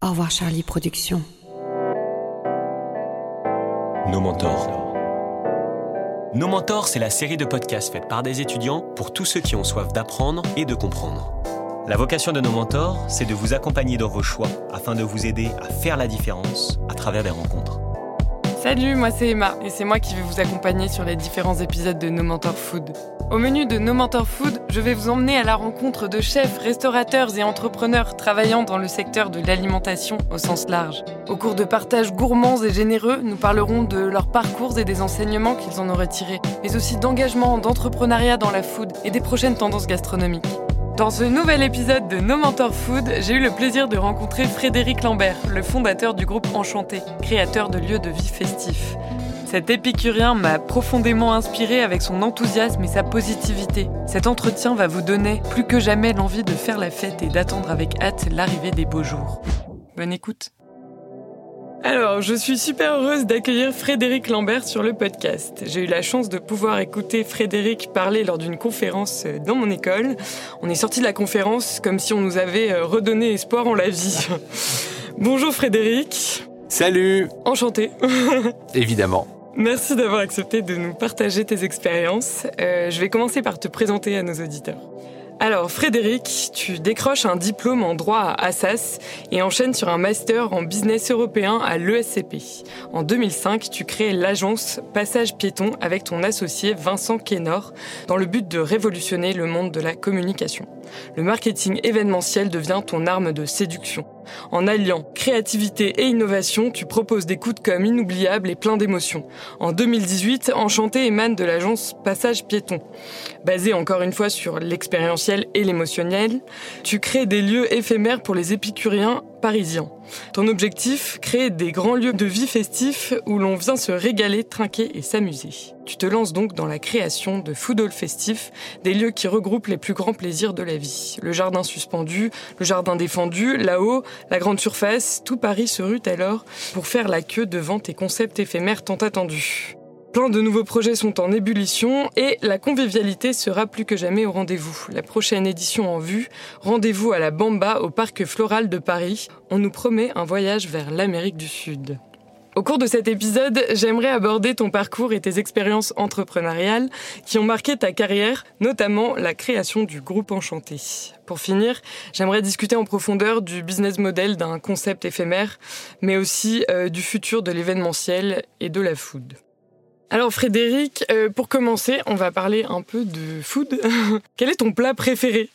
Au revoir Charlie Productions. Nos mentors. Nos mentors, c'est la série de podcasts faite par des étudiants pour tous ceux qui ont soif d'apprendre et de comprendre. La vocation de nos mentors, c'est de vous accompagner dans vos choix afin de vous aider à faire la différence à travers des rencontres. Salut, moi c'est Emma et c'est moi qui vais vous accompagner sur les différents épisodes de No Mentor Food. Au menu de No Mentor Food, je vais vous emmener à la rencontre de chefs, restaurateurs et entrepreneurs travaillant dans le secteur de l'alimentation au sens large. Au cours de partages gourmands et généreux, nous parlerons de leurs parcours et des enseignements qu'ils en ont retirés, mais aussi d'engagement, d'entrepreneuriat dans la food et des prochaines tendances gastronomiques. Dans ce nouvel épisode de No Mentor Food, j'ai eu le plaisir de rencontrer Frédéric Lambert, le fondateur du groupe Enchanté, créateur de lieux de vie festifs. Cet épicurien m'a profondément inspiré avec son enthousiasme et sa positivité. Cet entretien va vous donner plus que jamais l'envie de faire la fête et d'attendre avec hâte l'arrivée des beaux jours. Bonne écoute. Alors, je suis super heureuse d'accueillir Frédéric Lambert sur le podcast. J'ai eu la chance de pouvoir écouter Frédéric parler lors d'une conférence euh, dans mon école. On est sorti de la conférence comme si on nous avait euh, redonné espoir en la vie. Bonjour Frédéric. Salut Enchanté. Évidemment. Merci d'avoir accepté de nous partager tes expériences. Euh, je vais commencer par te présenter à nos auditeurs. Alors Frédéric, tu décroches un diplôme en droit à Assas et enchaînes sur un master en business européen à l'ESCP. En 2005, tu crées l'agence Passage Piéton avec ton associé Vincent Kénor dans le but de révolutionner le monde de la communication. Le marketing événementiel devient ton arme de séduction. En alliant créativité et innovation, tu proposes des coups de com' inoubliables et pleins d'émotions. En 2018, Enchanté émane de l'agence Passage Piéton. Basée encore une fois sur l'expérientiel et l'émotionnel, tu crées des lieux éphémères pour les épicuriens parisiens. Ton objectif, créer des grands lieux de vie festifs où l'on vient se régaler, trinquer et s'amuser. Tu te lances donc dans la création de Food Hall Festif, des lieux qui regroupent les plus grands plaisirs de la vie. Le jardin suspendu, le jardin défendu, là-haut, la grande surface, tout Paris se rue alors pour faire la queue devant tes concepts éphémères tant attendus. Plein de nouveaux projets sont en ébullition et la convivialité sera plus que jamais au rendez-vous. La prochaine édition en vue, rendez-vous à la Bamba au Parc Floral de Paris. On nous promet un voyage vers l'Amérique du Sud. Au cours de cet épisode, j'aimerais aborder ton parcours et tes expériences entrepreneuriales qui ont marqué ta carrière, notamment la création du groupe Enchanté. Pour finir, j'aimerais discuter en profondeur du business model d'un concept éphémère, mais aussi euh, du futur de l'événementiel et de la food. Alors Frédéric, euh, pour commencer, on va parler un peu de food. Quel est ton plat préféré?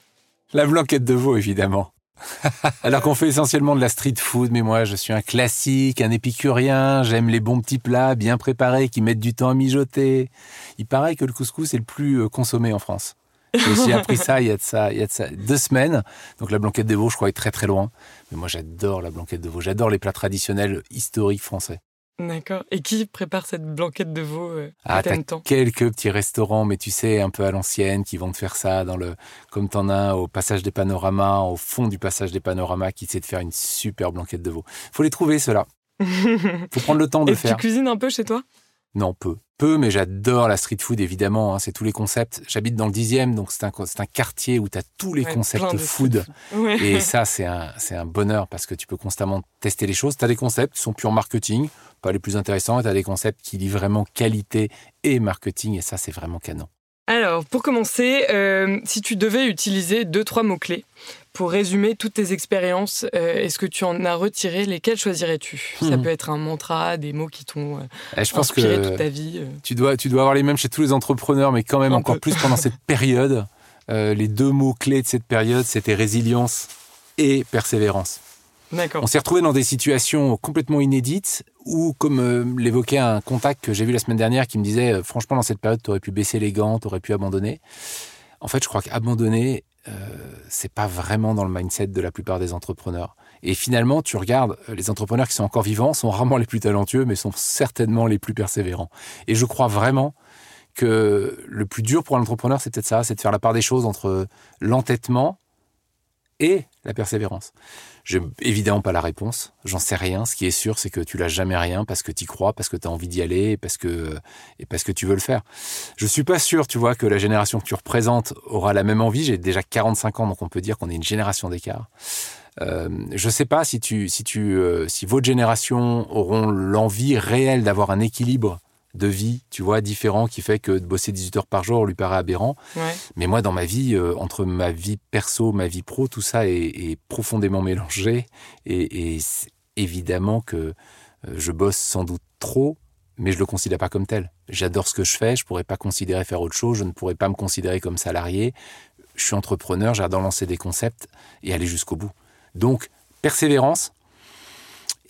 La blanquette de veau, évidemment. Alors qu'on fait essentiellement de la street food, mais moi je suis un classique, un épicurien, j'aime les bons petits plats bien préparés qui mettent du temps à mijoter. Il paraît que le couscous est le plus euh, consommé en France. J'ai aussi appris ça il y a ça, il y a deux semaines. Donc la blanquette de veau, je crois, est très très loin. Mais moi j'adore la blanquette de veau, j'adore les plats traditionnels historiques français. D'accord. Et qui prépare cette blanquette de veau euh, Ah, t'as quelques petits restaurants, mais tu sais, un peu à l'ancienne, qui vont te faire ça dans le, comme t'en as au passage des panoramas, au fond du passage des panoramas, qui essaient de faire une super blanquette de veau. Faut les trouver, ceux-là. Faut prendre le temps de que faire. tu cuisines un peu chez toi? Non, peu. Peu, mais j'adore la street food, évidemment. hein, c'est tous les concepts. J'habite dans le dixième, donc c'est un, c'est un quartier où tu as tous les Ouais, concepts de food. Ouais. Et ça, c'est un, c'est un bonheur parce que tu peux constamment tester les choses. Tu as des concepts qui sont pure marketing, pas les plus intéressants, et tu as des concepts qui lient vraiment qualité et marketing, et ça, c'est vraiment canon. Alors, pour commencer, euh, si tu devais utiliser deux, trois mots-clés pour résumer toutes tes expériences, euh, est-ce que tu en as retiré? Lesquels choisirais-tu? Ça Mhm. peut être un mantra, des mots qui t'ont euh, Et je pense inspiré toute que ta vie. euh. tu dois, tu dois avoir les mêmes chez tous les entrepreneurs, mais quand même Un encore peu. plus pendant cette période. Les deux mots clés de cette période, c'était résilience et persévérance. On s'est retrouvé dans des situations complètement inédites où, comme euh, l'évoquait un contact que j'ai vu la semaine dernière qui me disait, euh, franchement, dans cette période, tu aurais pu baisser les gants, tu aurais pu abandonner. En fait, je crois qu'abandonner, euh, c'est pas vraiment dans le mindset de la plupart des entrepreneurs. Et finalement, tu regardes, euh, les entrepreneurs qui sont encore vivants sont rarement les plus talentueux, mais sont certainement les plus persévérants. Et je crois vraiment que le plus dur pour un entrepreneur, c'est peut-être ça, c'est de faire la part des choses entre l'entêtement et la persévérance. Je n'ai évidemment pas la réponse, j'en sais rien. Ce qui est sûr, c'est que tu lâches jamais rien parce que tu crois, parce que tu as envie d'y aller et parce, que, et parce que tu veux le faire. Je suis pas sûr, tu vois, que la génération que tu représentes aura la même envie. J'ai déjà 45 ans, donc on peut dire qu'on est une génération d'écart. Euh, je sais pas si tu, si tu, euh, si votre génération auront l'envie réelle d'avoir un équilibre de vie, tu vois, différent, qui fait que de bosser 18 heures par jour lui paraît aberrant. Ouais. Mais moi, dans ma vie, euh, entre ma vie perso, ma vie pro, tout ça est, est profondément mélangé. Et, et évidemment que euh, je bosse sans doute trop, mais je le considère pas comme tel. J'adore ce que je fais, je pourrais pas considérer faire autre chose, je ne pourrais pas me considérer comme salarié. Je suis entrepreneur, j'adore lancer des concepts et aller jusqu'au bout. Donc, persévérance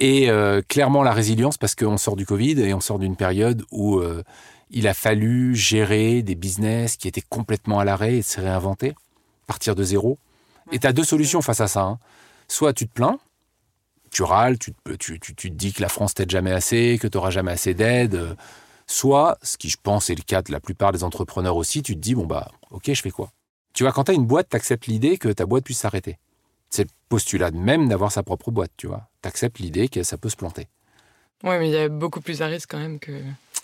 et euh, clairement la résilience parce qu'on sort du Covid et on sort d'une période où euh, il a fallu gérer des business qui étaient complètement à l'arrêt et se réinventer, partir de zéro. Et tu as deux solutions face à ça. hein. Soit tu te plains, tu râles, tu te dis que la France t'aide jamais assez, que tu n'auras jamais assez d'aide. euh, Soit, ce qui je pense est le cas de la plupart des entrepreneurs aussi, tu te dis, bon bah, ok, je fais quoi? Tu vois, quand tu as une boîte, tu acceptes l'idée que ta boîte puisse s'arrêter. C'est le postulat même d'avoir sa propre boîte, tu vois. Tu acceptes l'idée que ça peut se planter. Ouais, mais il y a beaucoup plus à risque quand même que,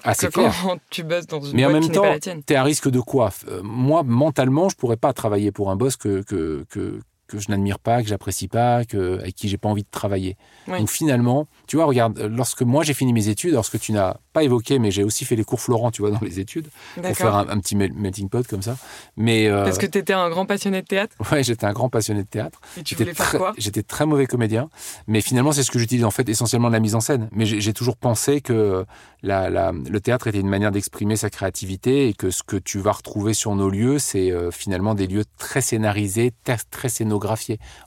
Ah, que c'est clair. quand tu bosses dans une Mais en boîte même qui n'est pas temps, la tienne. tu es à risque de quoi? Euh, Moi, mentalement, je pourrais pas travailler pour un boss que, que, que, que je n'admire pas, que j'apprécie pas, que, avec qui j'ai pas envie de travailler. Oui. Donc finalement, tu vois, regarde, euh, lorsque moi j'ai fini mes études, lorsque tu n'as pas évoqué, mais j'ai aussi fait les cours Florent, tu vois, dans les études, pour faire un, un petit mel- melting pot comme ça. Mais euh, Parce que tu étais un grand passionné de théâtre? Ouais, j'étais un grand passionné de théâtre. et tu voulais faire très, quoi? j'étais très mauvais comédien, mais finalement c'est ce que j'utilise en fait essentiellement de la mise en scène. Mais j'ai toujours pensé que la, la- le théâtre était une manière d'exprimer sa créativité et que ce que tu vas retrouver sur nos lieux, c'est euh, finalement des lieux très scénarisés, très, très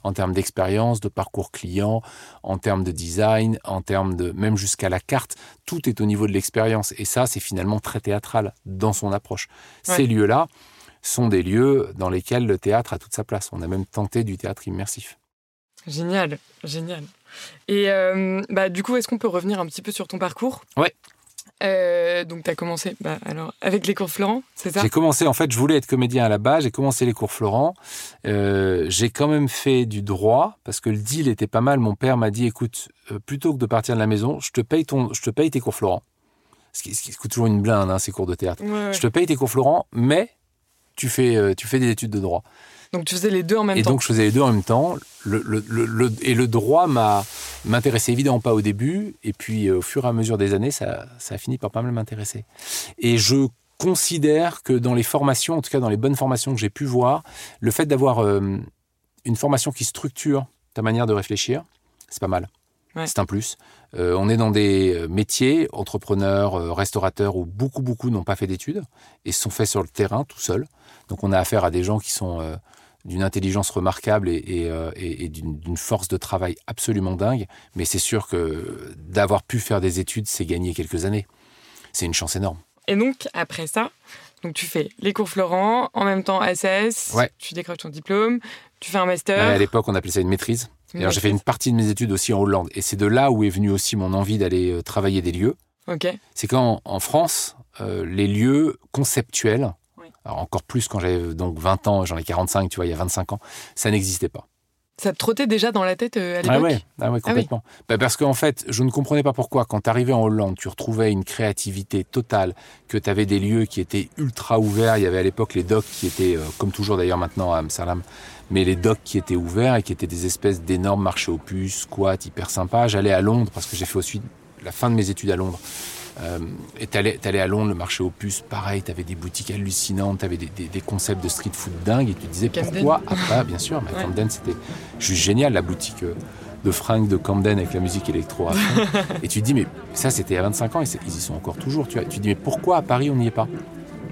en termes d'expérience, de parcours client, en termes de design, en termes de même jusqu'à la carte. Tout est au niveau de l'expérience et ça c'est finalement très théâtral dans son approche. Ouais. Ces lieux-là sont des lieux dans lesquels le théâtre a toute sa place. On a même tenté du théâtre immersif. Génial, génial. Et euh, bah, du coup, est-ce qu'on peut revenir un petit peu sur ton parcours? Ouais. Euh, donc, tu as commencé bah, alors, avec les cours Florent, c'est ça? J'ai commencé, en fait, je voulais être comédien à la base, j'ai commencé les cours Florent. Euh, j'ai quand même fait du droit, parce que le deal était pas mal. Mon père m'a dit, écoute, euh, plutôt que de partir de la maison, je te paye, ton, je te paye tes cours Florent. Ce qui, ce qui coûte toujours une blinde, hein, ces cours de théâtre. Ouais, ouais. Je te paye tes cours Florent, mais tu fais, tu fais des études de droit. Donc, tu faisais les deux en même Et temps. donc, je faisais les deux en même temps. Le, le- le- le- et le droit m'a m'intéressait évidemment pas au début. Et puis, euh, au fur et à mesure des années, ça, ça a fini par pas mal m'intéresser. Et je considère que dans les formations, en tout cas dans les bonnes formations que j'ai pu voir, le fait d'avoir euh, une formation qui structure ta manière de réfléchir, c'est pas mal. Ouais. C'est un plus. Euh, on est dans des métiers, entrepreneurs, euh, restaurateurs, où beaucoup, beaucoup n'ont pas fait d'études et se sont faits sur le terrain tout seuls. Donc on a affaire à des gens qui sont d'une intelligence remarquable et, et, euh, et- et d'une force de travail absolument dingue. Mais c'est sûr que d'avoir pu faire des études, c'est gagner quelques années. C'est une chance énorme. Et donc, après ça, donc tu fais les cours Florent, en même temps SAS, Ouais. tu décroches ton diplôme, tu fais un master. Ouais, à l'époque, on appelait ça une maîtrise. Alors, j'ai fait une partie de mes études aussi en Hollande. Et c'est de là où est venue aussi mon envie d'aller euh, travailler des lieux. C'est qu'en en France, euh, les lieux conceptuels. Alors encore plus quand j'avais donc 20 ans, j'en ai 45, tu vois, il y a 25 ans, ça n'existait pas. Ça te trottait déjà dans la tête euh, à l'époque Ah ouais, ah ouais, complètement. Bah, parce qu'en fait, je ne comprenais pas pourquoi, quand tu arrivais en Hollande, tu retrouvais une créativité totale, que tu avais des lieux qui étaient ultra ouverts. Il y avait à l'époque les docks qui étaient, euh, comme toujours d'ailleurs maintenant à Amsterdam, mais les docks qui étaient ouverts et qui étaient des espèces d'énormes marchés aux puces, squats, hyper sympas. J'allais à Londres parce que j'ai fait aussi la fin de mes études à Londres. Euh, et t'allais, t'allais à Londres, le marché aux puces, pareil, t'avais des boutiques hallucinantes, t'avais des, des, des concepts de street food dingues, et tu te disais Camden. pourquoi Ah bah bien sûr, mais Ouais. Camden c'était juste génial, la boutique euh, de fringues de Camden avec la musique électro et tu te dis mais ça c'était à 25 ans et c'est- ils y sont encore toujours, tu vois. Tu te dis mais pourquoi à Paris on n'y est pas?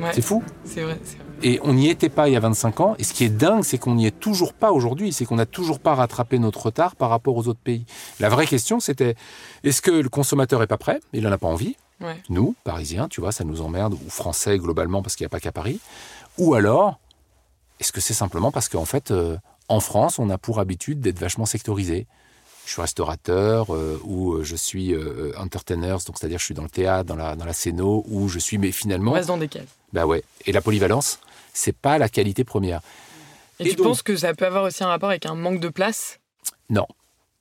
Ouais, C'est fou. c'est vrai, c'est vrai. Et on n'y était pas il y a 25 ans. Et ce qui est dingue, c'est qu'on n'y est toujours pas aujourd'hui. C'est qu'on n'a toujours pas rattrapé notre retard par rapport aux autres pays. La vraie question, c'était est-ce que le consommateur est pas prêt? Il n'en a pas envie. Ouais. Nous, Parisiens, tu vois, ça nous emmerde, ou Français globalement, parce qu'il n'y a pas qu'à Paris. Ou alors, est-ce que c'est simplement parce qu'en fait, euh, en France, on a pour habitude d'être vachement sectorisé? Je suis restaurateur euh, ou euh, je suis euh, entertainer, donc c'est-à-dire je suis dans le théâtre, dans la, dans la scéno, ou je suis, mais On finalement, reste dans des cases. bah ouais. Et la polyvalence, c'est pas la qualité première. Et, Et tu donc- penses que ça peut avoir aussi un rapport avec un manque de place? Non.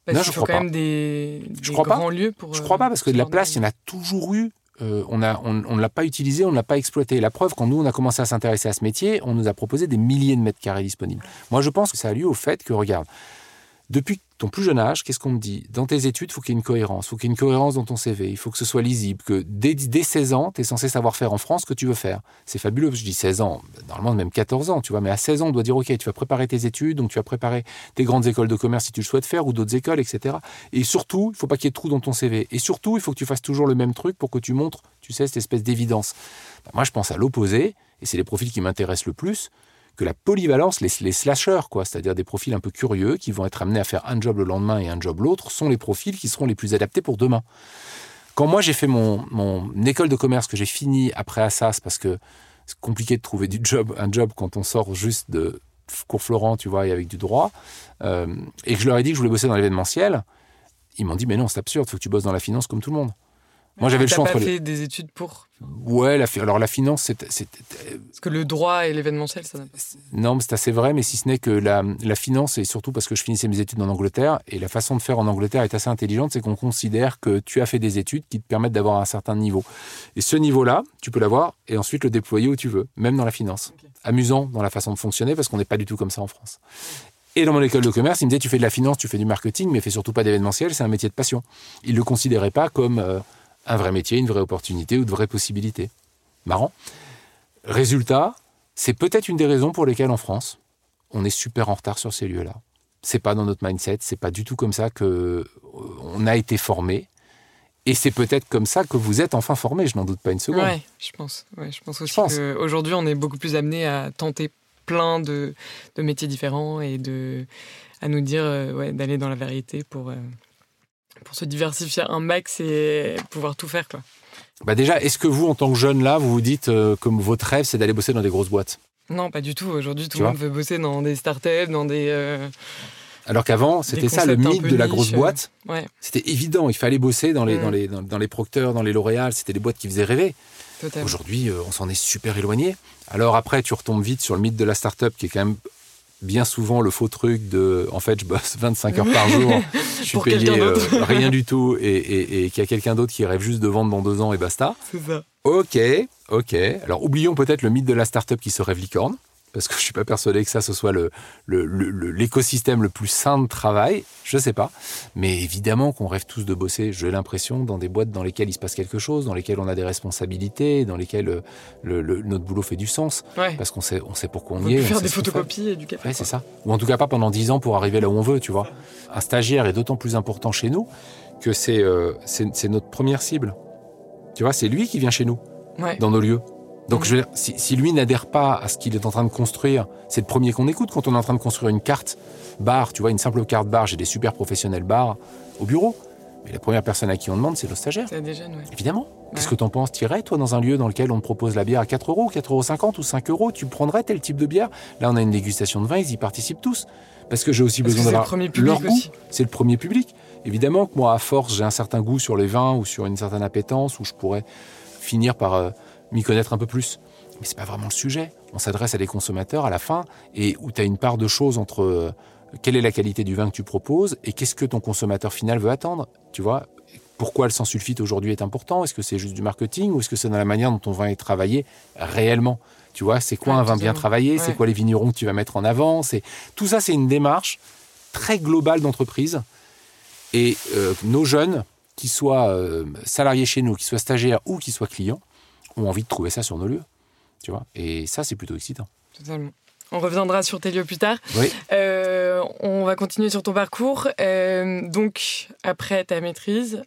Parce Non, je faut crois quand pas. même des, Je crois pas. grands lieux pour. Je euh, crois pas parce que de la place, il y en a toujours eu. Euh, on a, on, on ne l'a pas utilisé, on ne l'a pas exploité. La preuve, quand nous on a commencé à s'intéresser à ce métier, on nous a proposé des milliers de mètres carrés disponibles. Moi, je pense que ça a lieu au fait que, regarde, depuis ton plus jeune âge, qu'est-ce qu'on me dit? Dans tes études, il faut qu'il y ait une cohérence. Il faut qu'il y ait une cohérence dans ton CV. Il faut que ce soit lisible. Que dès, dès 16 ans, tu es censé savoir faire en France ce que tu veux faire. C'est fabuleux. Je dis 16 ans, normalement même 14 ans, tu vois. Mais à 16 ans, on doit dire, OK, tu vas préparer tes études, donc tu vas préparer tes grandes écoles de commerce si tu le souhaites faire, ou d'autres écoles, etc. Et surtout, il faut pas qu'il y ait de trous dans ton CV. Et surtout, il faut que tu fasses toujours le même truc pour que tu montres, tu sais, cette espèce d'évidence. Ben, moi, je pense à l'opposé, et c'est les profils qui m'intéressent le plus que la polyvalence, les, les slashers, quoi, c'est-à-dire des profils un peu curieux qui vont être amenés à faire un job le lendemain et un job l'autre, sont les profils qui seront les plus adaptés pour demain. Quand moi j'ai fait mon, mon école de commerce que j'ai fini après Assas, parce que c'est compliqué de trouver du job, un job quand on sort juste de cours Florent, tu vois, et avec du droit, euh, et que je leur ai dit que je voulais bosser dans l'événementiel, ils m'ont dit mais non c'est absurde, faut que tu bosses dans la finance comme tout le monde. Moi, j'avais le choix entre pas fait des études pour Ouais, la, alors la finance, c'est. Parce que le droit et l'événementiel, ça. Non, mais c'est assez vrai, mais si ce n'est que la, la, finance, et surtout parce que je finissais mes études en Angleterre, et la façon de faire en Angleterre est assez intelligente, c'est qu'on considère que tu as fait des études qui te permettent d'avoir un certain niveau. Et ce niveau-là, tu peux l'avoir et ensuite le déployer où tu veux, même dans la finance. Amusant dans la façon de fonctionner, parce qu'on n'est pas du tout comme ça en France. Et dans mon école de commerce, il me disait, tu fais de la finance, tu fais du marketing, mais fais surtout pas d'événementiel, c'est un métier de passion. Il ne le considérait pas comme. Euh, un vrai métier, une vraie opportunité ou de vraies possibilités. Marrant. Résultat, c'est peut-être une des raisons pour lesquelles en France, on est super en retard sur ces lieux-là. C'est pas dans notre mindset, c'est pas du tout comme ça que euh, on a été formé. Et c'est peut-être comme ça que vous êtes enfin formé, je n'en doute pas une seconde. Oui, je pense. Ouais, je pense aussi qu'aujourd'hui, on est beaucoup plus amené à tenter plein de, métiers différents et de, à nous dire euh, ouais, d'aller dans la vérité pour, euh, pour se diversifier un max et pouvoir tout faire. Quoi. Bah déjà, est-ce que vous, en tant que jeune là, vous vous dites euh, comme votre rêve, c'est d'aller bosser dans des grosses boîtes? Non, pas du tout. Aujourd'hui, tout le monde veut bosser dans des startups, dans des. Euh, Alors qu'avant, c'était ça le mythe de la grosse boîte. Ouais. C'était évident, il fallait bosser dans les, dans les, dans, les Procteurs, dans les L'Oréal, c'était des boîtes qui faisaient rêver. Aujourd'hui, euh, on s'en est super éloigné. Alors après, tu retombes vite sur le mythe de la startup qui est quand même bien souvent le faux truc de en fait je bosse 25 heures par jour, je suis payé euh, rien du tout et, et, qu'il y a quelqu'un d'autre qui rêve juste de vendre dans deux ans et basta. C'est ça. Ok, ok. Alors oublions peut-être le mythe de la start-up qui se rêve licorne parce que je suis pas persuadé que ça ce soit le, l'écosystème le, plus sain de travail, je sais pas. Mais évidemment qu'on rêve tous de bosser, j'ai l'impression, dans des boîtes dans lesquelles il se passe quelque chose, dans lesquelles on a des responsabilités, dans lesquelles euh, le, notre boulot fait du sens, parce qu'on sait, on sait pourquoi on, y est. faire des photocopies et du café. Ouais, c'est ça. Ou en tout cas pas pendant dix ans pour arriver là où on veut, tu vois. Un stagiaire est d'autant plus important chez nous que c'est, euh, c'est, notre première cible. Tu vois, c'est lui qui vient chez nous, dans nos lieux. Donc, je si, lui n'adhère pas à ce qu'il est en train de construire, c'est le premier qu'on écoute quand on est en train de construire une carte bar, tu vois, une simple carte bar, j'ai des super professionnels bar au bureau. Mais la première personne à qui on demande, c'est le stagiaire. C'est des jeunes, Évidemment. Qu'est-ce que t'en penses T'irais, toi, dans un lieu dans lequel on te propose la bière à 4 euros, 4,50 euros ou 5 euros Tu prendrais tel type de bière? Là, on a une dégustation de vin, ils y participent tous. Parce que j'ai aussi besoin d'avoir leur goût. C'est le premier public. Évidemment que moi, à force, j'ai un certain goût sur les vins ou sur une certaine appétence où je pourrais finir par euh, m'y connaître un peu plus. Mais c'est pas vraiment le sujet. On s'adresse à des consommateurs à la fin et où tu as une part de choses entre euh, quelle est la qualité du vin que tu proposes et qu'est-ce que ton consommateur final veut attendre. Tu vois, pourquoi le sans sulfite aujourd'hui est important? Est-ce que c'est juste du marketing ou est-ce que c'est dans la manière dont ton vin est travaillé réellement? Tu vois, c'est quoi un vin bien travaillé? C'est quoi les vignerons que tu vas mettre en avant? C'est tout ça, c'est une démarche très globale d'entreprise. Et euh, nos jeunes, qui soient euh, salariés chez nous, qui soient stagiaires ou qui soient clients, ont envie de trouver ça sur nos lieux. Tu vois Et ça, c'est plutôt excitant. Totalement. On reviendra sur tes lieux plus tard. Oui. Euh, on va continuer sur ton parcours. Euh, donc, après ta maîtrise,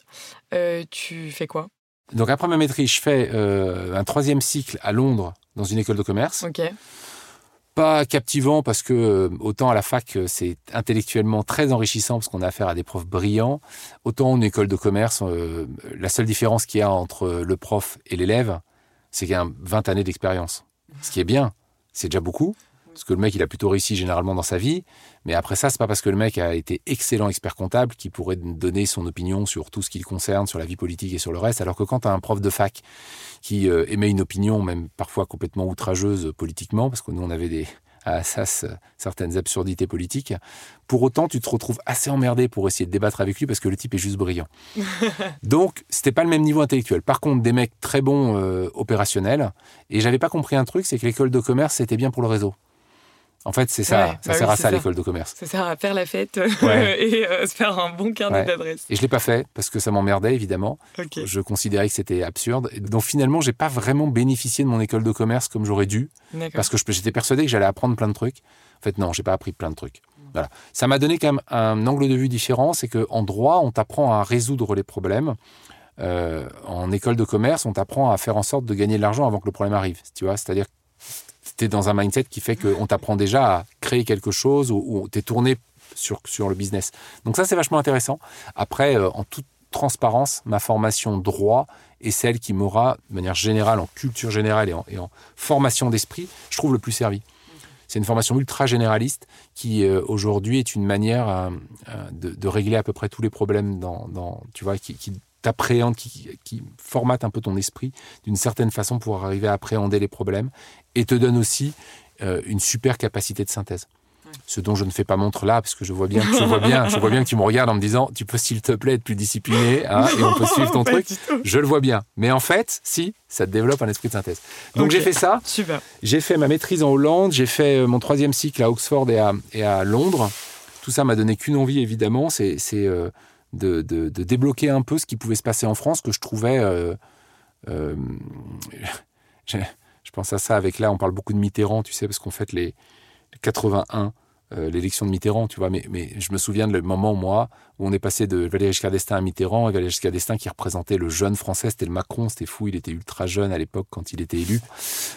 euh, tu fais quoi? Donc, après ma maîtrise, je fais un troisième cycle à Londres dans une école de commerce. Ok. Pas captivant parce que autant à la fac c'est intellectuellement très enrichissant parce qu'on a affaire à des profs brillants, autant en école de commerce, la seule différence qu'il y a entre le prof et l'élève, c'est qu'il y a 20 années d'expérience. Ce qui est bien, c'est déjà beaucoup, parce que le mec, il a plutôt réussi généralement dans sa vie. Mais après ça, c'est pas parce que le mec a été excellent expert comptable qu'il pourrait donner son opinion sur tout ce qui le concerne, sur la vie politique et sur le reste. Alors que quand tu as un prof de fac qui euh, émet une opinion, même parfois complètement outrageuse politiquement, parce que nous, on avait des, à ça certaines absurdités politiques. Pour autant, tu te retrouves assez emmerdé pour essayer de débattre avec lui parce que le type est juste brillant. Donc, c'était pas le même niveau intellectuel. Par contre, des mecs très bons euh, opérationnels. Et j'avais pas compris un truc, c'est que l'école de commerce, c'était bien pour le réseau. En fait, c'est ça. Ouais, ça bah sert oui, à ça, l'école de commerce. Ça sert à faire la fête Ouais. et euh, se faire un bon carnet Ouais. d'adresses. Et je l'ai pas fait parce que ça m'emmerdait évidemment. Ok. Je considérais que c'était absurde. Donc finalement, j'ai pas vraiment bénéficié de mon école de commerce comme j'aurais dû parce que je- j'étais persuadé que j'allais apprendre plein de trucs. En fait, non, j'ai pas appris plein de trucs. Voilà. Ça m'a donné quand même un angle de vue différent. C'est que en droit, on t'apprend à résoudre les problèmes. Euh, en école de commerce, on t'apprend à faire en sorte de gagner de l'argent avant que le problème arrive. Tu vois, c'est-à-dire es dans un mindset qui fait qu'on t'apprend déjà à créer quelque chose ou, ou tu es tourné sur, sur le business. Donc ça, c'est vachement intéressant. Après, euh, en toute transparence, ma formation droit est celle qui m'aura, de manière générale, en culture générale et en, formation d'esprit, je trouve le plus servi. C'est une formation ultra généraliste qui euh, aujourd'hui est une manière euh, de, régler à peu près tous les problèmes dans, dans- tu vois, qui t'appréhende, qui, qui formate un peu ton esprit d'une certaine façon pour arriver à appréhender les problèmes et te donne aussi euh, une super capacité de synthèse. Ce dont je ne fais pas montre là, parce que je vois bien, je vois bien, je vois bien que tu me regardes en me disant, tu peux s'il te plaît être plus discipliné, hein, et on peut suivre ton truc. Je le vois bien. Mais en fait, si, ça te développe un esprit de synthèse. Donc j'ai fait ça. Super. J'ai fait ma maîtrise en Hollande, j'ai fait euh, mon troisième cycle à Oxford et à, et à Londres. Tout ça m'a donné qu'une envie, évidemment, c'est c'est, euh, de, débloquer un peu ce qui pouvait se passer en France, que je trouvais... euh, euh, je, pense à ça avec là, on parle beaucoup de Mitterrand, tu sais, parce qu'on fête les, les 81, euh, l'élection de Mitterrand, tu vois, mais, je me souviens de le moment, moi, où on est passé de Valéry Giscard d'Estaing à Mitterrand, et Valéry Giscard d'Estaing qui représentait le jeune français, c'était le Macron, c'était fou, il était ultra jeune à l'époque quand il était élu.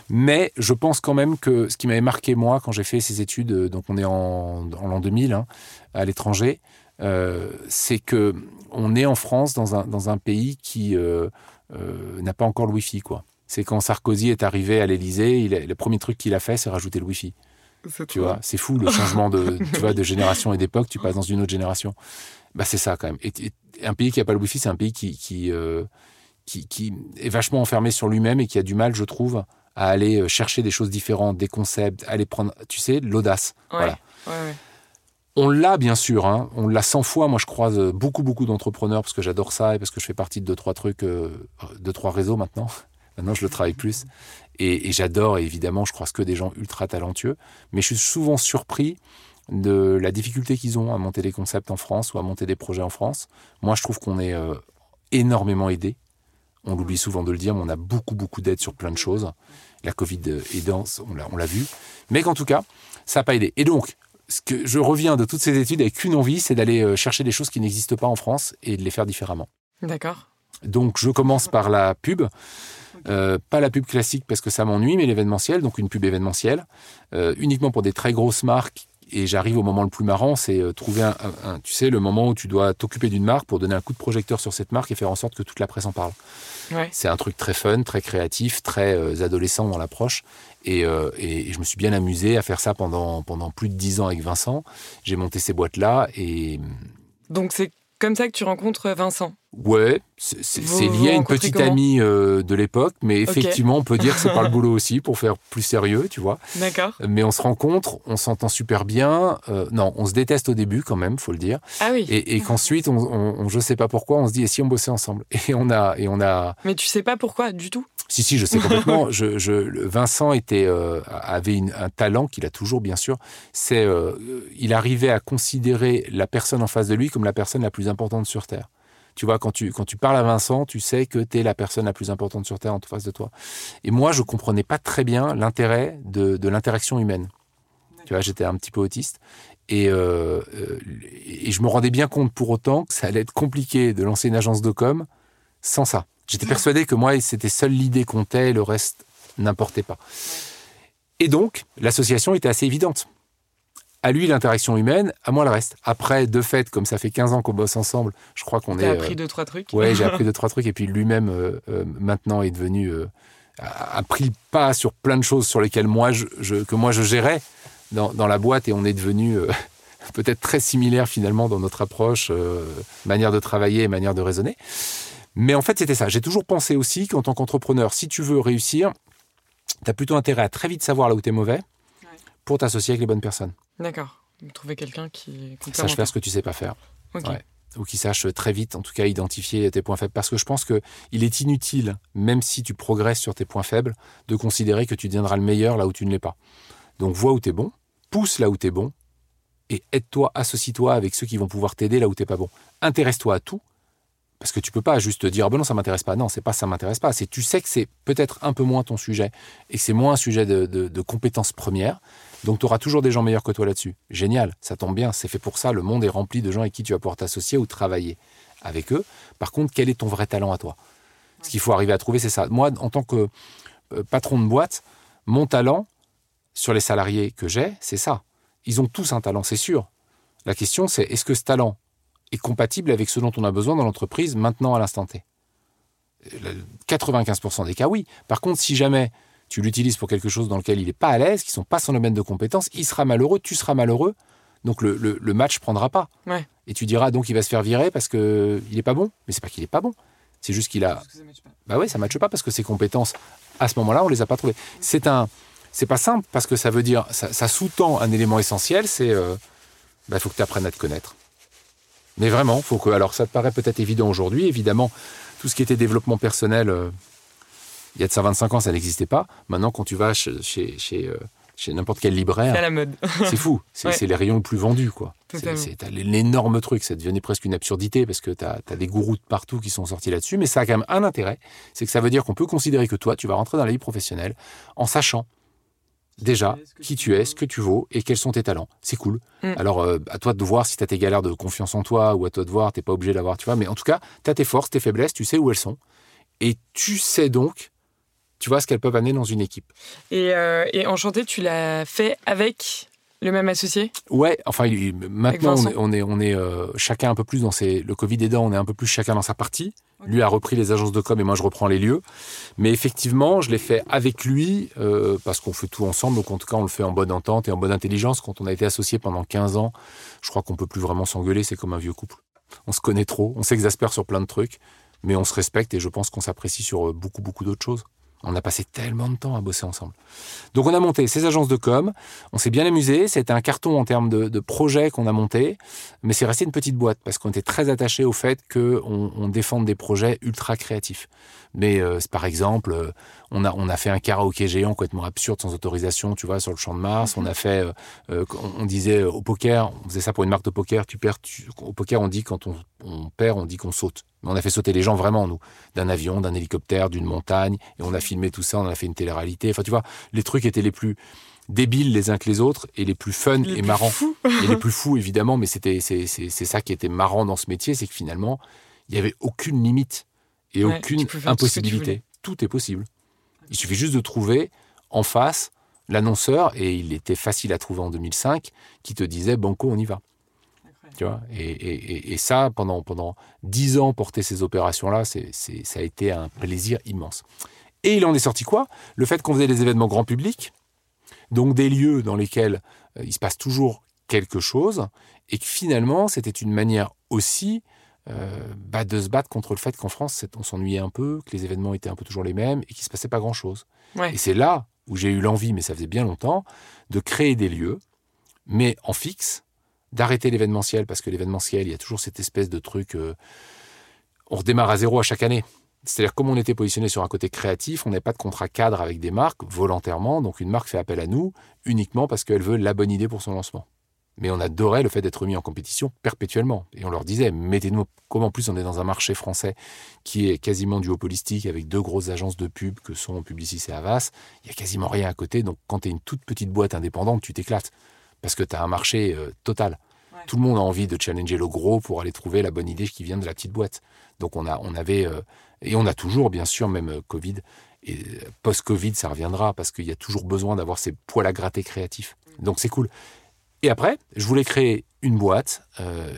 Mais je pense quand même que ce qui m'avait marqué, moi, quand j'ai fait ces études, donc on est en, en l'an 2000, hein, à l'étranger, euh, c'est que on est en France dans un, dans un pays qui euh, euh, n'a pas encore le Wi-Fi, quoi. C'est quand Sarkozy est arrivé à l'Élysée, le premier truc qu'il a fait, c'est rajouter le Wi-Fi. C'est Tu vois, c'est fou le changement de, tu vois, de génération et d'époque. Tu passes dans une autre génération. Bah c'est ça quand même. Et, et un pays qui a pas le Wi-Fi, c'est un pays qui qui, qui qui est vachement enfermé sur lui-même et qui a du mal, je trouve, à aller chercher des choses différentes, des concepts, aller prendre, tu sais, l'audace. Ouais. Voilà. Ouais, ouais. On l'a bien sûr, hein. on l'a 100 fois. Moi, je croise beaucoup, beaucoup d'entrepreneurs parce que j'adore ça et parce que je fais partie de deux, trois trucs, euh, deux, trois réseaux maintenant. Maintenant, je le travaille plus. Et, et j'adore, évidemment, je croise que des gens ultra talentueux. Mais je suis souvent surpris de la difficulté qu'ils ont à monter des concepts en France ou à monter des projets en France. Moi, je trouve qu'on est euh, énormément aidé. On l'oublie souvent de le dire, mais on a beaucoup, beaucoup d'aide sur plein de choses. La Covid on l'a- on l'a vu. Mais qu'en tout cas, ça n'a pas aidé. Et donc, ce que je reviens de toutes ces études avec une envie, c'est d'aller euh, chercher des choses qui n'existent pas en France et de les faire différemment. D'accord. Donc, je commence par la pub. Euh, pas la pub classique parce que ça m'ennuie, mais l'événementiel, donc une pub événementielle, euh, uniquement pour des très grosses marques. Et j'arrive au moment le plus marrant, c'est euh, trouver un, un- un- tu sais, le moment où tu dois t'occuper d'une marque pour donner un coup de projecteur sur cette marque et faire en sorte que toute la presse en parle. Ouais. C'est un truc très fun, très créatif, très euh, adolescent dans l'approche. Et, euh, et je me suis bien amusé à faire ça pendant, pendant plus de dix ans avec Vincent. J'ai monté ces boîtes-là et Donc c'est comme ça que tu rencontres Vincent? Ouais, c'est lié à une petite amie euh, de l'époque, mais effectivement, on peut dire que c'est par le boulot aussi pour faire plus sérieux, tu vois. D'accord. Mais on se rencontre, on s'entend super bien. Euh, non, on se déteste au début quand même, faut le dire. Ah oui. Et, et qu'ensuite, on, on, on- je sais pas pourquoi, on se dit et si on bossait ensemble? Et on a, et on a, Mais tu sais pas pourquoi du tout? Si, si, je sais complètement. je, je, le- Vincent était, euh, avait une- un talent qu'il a toujours, bien sûr. C'est, il arrivait à considérer la personne en face de lui comme la personne la plus importante sur Terre. Tu vois, quand tu, quand tu parles à Vincent, tu sais que tu es la personne la plus importante sur Terre en face de toi. Et moi, je comprenais pas très bien l'intérêt de, de l'interaction humaine. Tu vois, j'étais un petit peu autiste. Et, euh, euh, et je me rendais bien compte pour autant que ça allait être compliqué de lancer une agence de com sans ça. J'étais persuadé que moi, c'était seule l'idée comptait, le reste n'importait pas. Et donc, l'association était assez évidente. À lui, l'interaction humaine, à moi, le reste. Après, de fait, comme ça fait 15 ans qu'on bosse ensemble, je crois qu'on est... T'as euh, appris deux trois trucs. Ouais, j'ai appris deux, trois trucs. Et puis lui-même, euh, euh, maintenant, est devenu. euh, a pris pas sur plein de choses sur lesquelles moi, je, je- que moi, je gérais dans, dans la boîte. Et on est devenu euh, peut-être très similaire finalement dans notre approche, euh, manière de travailler et manière de raisonner. Mais en fait, c'était ça. J'ai toujours pensé aussi qu'en tant qu'entrepreneur, si tu veux réussir, tu as plutôt intérêt à très vite savoir là où tu es mauvais pour t'associer avec les bonnes personnes. D'accord. Trouver quelqu'un qui Sache faire ce que tu sais pas faire. Ouais. ou qui sache très vite, en tout cas, identifier tes points faibles. Parce que je pense que il est inutile, même si tu progresses sur tes points faibles, de considérer que tu deviendras le meilleur là où tu ne l'es pas. Donc, vois où tu es bon. pousse là où tu es bon et aide-toi, associe-toi avec ceux qui vont pouvoir t'aider là où t'es pas bon. Intéresse-toi à tout parce que tu peux pas juste dire, ben non, ça m'intéresse pas. Non, c'est pas ça m'intéresse pas. C'est tu sais que c'est peut-être un peu moins ton sujet et que c'est moins un sujet de, de, compétences premières. Donc tu auras toujours des gens meilleurs que toi là-dessus. Génial, ça tombe bien, c'est fait pour ça. Le monde est rempli de gens avec qui tu vas pouvoir t'associer ou travailler avec eux. Par contre, quel est ton vrai talent à toi? Ce qu'il faut arriver à trouver, c'est ça. Moi, en tant que euh, patron de boîte, mon talent sur les salariés que j'ai, c'est ça. Ils ont tous un talent, c'est sûr. La question, c'est est-ce que ce talent, est compatible avec ce dont on a besoin dans l'entreprise maintenant à l'instant T 95% des cas, oui. Par contre, si jamais tu l'utilises pour quelque chose dans lequel il n'est pas à l'aise, qui ne sont pas son domaine de compétence, il sera malheureux, tu seras malheureux, donc le, le, match prendra pas. Et tu diras donc il va se faire virer parce qu'il n'est pas bon. Mais c'est pas qu'il n'est pas bon. C'est juste qu'il a. Bah oui, ça ne matche pas parce que ses compétences, à ce moment-là, on les a pas trouvées. C'est un. C'est pas simple parce que ça veut dire. Ça, sous-tend un élément essentiel, c'est. Euh, bah, il faut que tu apprennes à te connaître. Mais vraiment, faut que. Alors, ça te paraît peut-être évident aujourd'hui. Évidemment, tout ce qui était développement personnel, euh, il y a de ça 25 ans, ça n'existait pas. Maintenant, quand tu vas chez, chez, chez, euh, n'importe quel libraire. C'est la mode. c'est fou. C'est les rayons les plus vendus, quoi. C'est l'énorme truc. Ça devenait presque une absurdité parce que tu as, as, des gourous de partout qui sont sortis là-dessus. Mais ça a quand même un intérêt. C'est que ça veut dire qu'on peut considérer que toi, tu vas rentrer dans la vie professionnelle en sachant déjà qui tu es, ce que tu vaux et quels sont tes talents. C'est cool. Mm. Alors, euh, à toi de voir si tu as tes galères de confiance en toi ou à toi de voir, tu pas obligé d'avoir, tu vois. Mais en tout cas, tu as tes forces, tes faiblesses, tu sais où elles sont. Et tu sais donc, tu vois ce qu'elles peuvent amener dans une équipe. Et, euh, et Enchanté, tu l'as fait avec le même associé? Ouais, enfin, maintenant, on est, on est, euh, chacun un peu plus dans ses. Le Covid aidant, on est un peu plus chacun dans sa partie. Lui a repris les agences de com et moi, je reprends les lieux. Mais effectivement, je l'ai fait avec lui euh, parce qu'on fait tout ensemble. Donc, en tout cas, on le fait en bonne entente et en bonne intelligence. Quand on a été associé pendant 15 ans, je crois qu'on peut plus vraiment s'engueuler. C'est comme un vieux couple. On se connaît trop, on s'exaspère sur plein de trucs, mais on se respecte et je pense qu'on s'apprécie sur euh, beaucoup, beaucoup d'autres choses. On a passé tellement de temps à bosser ensemble. Donc on a monté ces agences de com, on s'est bien amusé, c'était un carton en termes de, projets qu'on a monté, mais c'est resté une petite boîte parce qu'on était très attaché au fait qu'on on défende des projets ultra créatifs. Mais euh, par exemple, euh, on a, on a fait un karaoké géant complètement absurde sans autorisation, tu vois, sur le champ de Mars. On a fait, euh, on disait au poker, on faisait ça pour une marque de poker, tu perds, au poker on dit quand on, on perd, on dit qu'on saute. Mais on a fait sauter les gens vraiment, nous, d'un avion, d'un hélicoptère, d'une montagne, et on a filmé tout ça, on a fait une télé-réalité. Enfin, tu vois, les trucs étaient les plus débiles les uns que les autres et les plus fun et marrants. et les plus fous, évidemment, mais c'était c'est ça qui était marrant dans ce métier, c'est que finalement, il n'y avait aucune limite et aucune impossibilité. Tout, est possible. Il suffit juste de trouver en face l'annonceur, et il était facile à trouver en 2005, qui te disait Banco, on y va. Tu vois et, ça, pendant, pendant 10 ans, porter ces opérations-là, c'est, ça a été un plaisir immense. Et il en est sorti quoi? Le fait qu'on faisait des événements grand public, donc des lieux dans lesquels euh, il se passe toujours quelque chose, et que finalement, c'était une manière aussi bah, de se battre contre le fait qu'en France, on s'ennuyait un peu, que les événements étaient un peu toujours les mêmes et qu'il ne se passait pas grand-chose. Et c'est là où j'ai eu l'envie, mais ça faisait bien longtemps, de créer des lieux, mais en fixe, d'arrêter l'événementiel, parce que l'événementiel, il y a toujours cette espèce de truc, euh, on redémarre à zéro à chaque année. C'est-à-dire, comme on était positionné sur un côté créatif, on n'avait pas de contrat cadre avec des marques volontairement, donc une marque fait appel à nous uniquement parce qu'elle veut la bonne idée pour son lancement. Mais on adorait le fait d'être mis en compétition perpétuellement. Et on leur disait, mettez-nous, comme en plus on est dans un marché français qui est quasiment duopolistique avec deux grosses agences de pub que sont Publicis et Avas, il y a quasiment rien à côté. Donc quand tu es une toute petite boîte indépendante, tu t'éclates. Parce que tu as un marché euh, total. Tout le monde a envie de challenger le gros pour aller trouver la bonne idée qui vient de la petite boîte. Donc on, a, on avait, euh, et on a toujours, bien sûr, même euh, Covid, et post-Covid, ça reviendra parce qu'il y a toujours besoin d'avoir ces poils à gratter créatifs. Donc c'est cool. Et après, je voulais créer une boîte euh,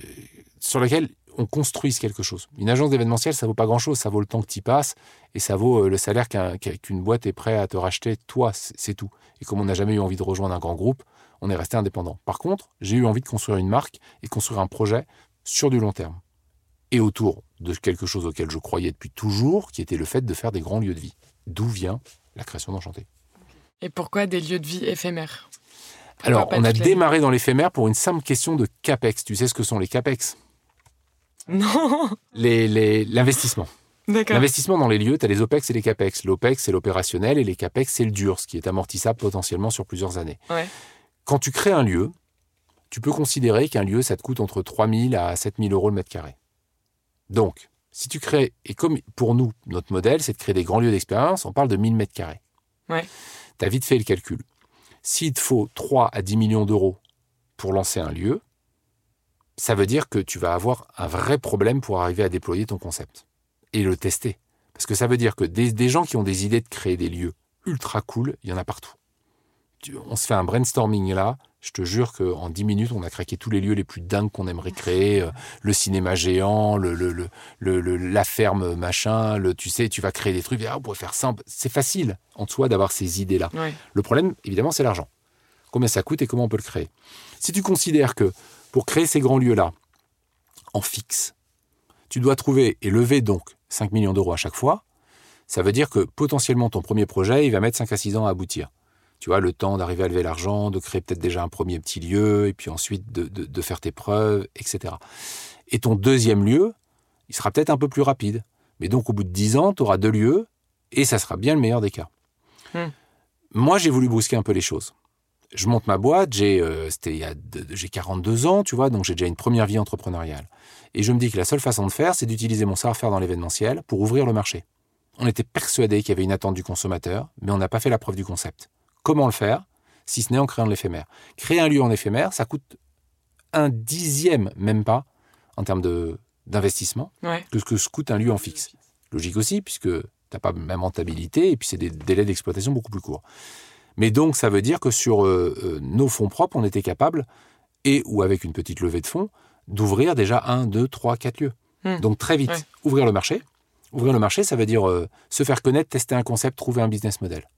sur laquelle on construise quelque chose. Une agence d'événementiel, ça vaut pas grand-chose, ça vaut le temps que tu passes et ça vaut euh, le salaire qu'une boîte est prête à te racheter, toi, c'est tout. Et comme on n'a jamais eu envie de rejoindre un grand groupe, on est resté indépendant. Par contre, j'ai eu envie de construire une marque et construire un projet sur du long terme et autour de quelque chose auquel je croyais depuis toujours, qui était le fait de faire des grands lieux de vie. D'où vient la création d'Enchanté. Et pourquoi des lieux de vie éphémères? Alors, on a démarré dans l'éphémère pour une simple question de CAPEX. Tu sais ce que sont les CAPEX? Non L'investissement. Les, L'investissement dans les lieux, tu as les OPEX et les CAPEX. L'OPEX, c'est l'opérationnel et les CAPEX, c'est le dur, ce qui est amortissable potentiellement sur plusieurs années. quand tu crées un lieu, tu peux considérer qu'un lieu, ça te coûte entre 3 000 à 7 000 euros le mètre carré. Donc, si tu crées, et comme pour nous, notre modèle, c'est de créer des grands lieux d'expérience, on parle de 1000 mètres carrés. Ouais. Tu as vite fait le calcul. S'il te faut 3 à 10 millions d'euros pour lancer un lieu, ça veut dire que tu vas avoir un vrai problème pour arriver à déployer ton concept et le tester. Parce que ça veut dire que des, des gens qui ont des idées de créer des lieux ultra cool, il y en a partout. On se fait un brainstorming là, je te jure qu'en 10 minutes, on a craqué tous les lieux les plus dingues qu'on aimerait créer. euh, Le cinéma géant, le, le, le, le- le- la ferme machin, le, tu sais, tu vas créer des trucs, ah, on pourrait faire ça. C'est facile en soi d'avoir ces idées-là. Le problème, évidemment, c'est l'argent. Combien ça coûte et comment on peut le créer. Si tu considères que pour créer ces grands lieux-là, en fixe, tu dois trouver et lever donc 5 millions d'euros à chaque fois, ça veut dire que potentiellement ton premier projet, il va mettre 5 à 6 ans à aboutir. Tu vois, le temps d'arriver à lever l'argent, de créer peut-être déjà un premier petit lieu, et puis ensuite de, de- de faire tes preuves, etc. Et ton deuxième lieu, il sera peut-être un peu plus rapide. Mais donc au bout de 10 ans, tu auras deux lieux, et ça sera bien le meilleur des cas. Hmm. Moi, j'ai voulu brusquer un peu les choses. Je monte ma boîte, j'ai euh, c'était il y a de- j'ai 42 ans, tu vois, donc j'ai déjà une première vie entrepreneuriale. Et je me dis que la seule façon de faire, c'est d'utiliser mon savoir-faire dans l'événementiel pour ouvrir le marché. On était persuadé qu'il y avait une attente du consommateur, mais on n'a pas fait la preuve du concept. Comment le faire si ce n'est en créant de l'éphémère Créer un lieu en éphémère, ça coûte un dixième, même pas, en termes d'investissement, Ouais. que ce que coûte un lieu en fixe. Logique aussi, puisque tu n'as pas la même rentabilité, et puis c'est des délais d'exploitation beaucoup plus courts. Mais donc, ça veut dire que sur euh, euh, nos fonds propres, on était capable, et ou avec une petite levée de fonds, d'ouvrir déjà un, deux, trois, quatre lieux. Hmm. Donc très vite, Ouais. ouvrir le marché. Ouvrir le marché, ça veut dire euh, se faire connaître, tester un concept, trouver un business model.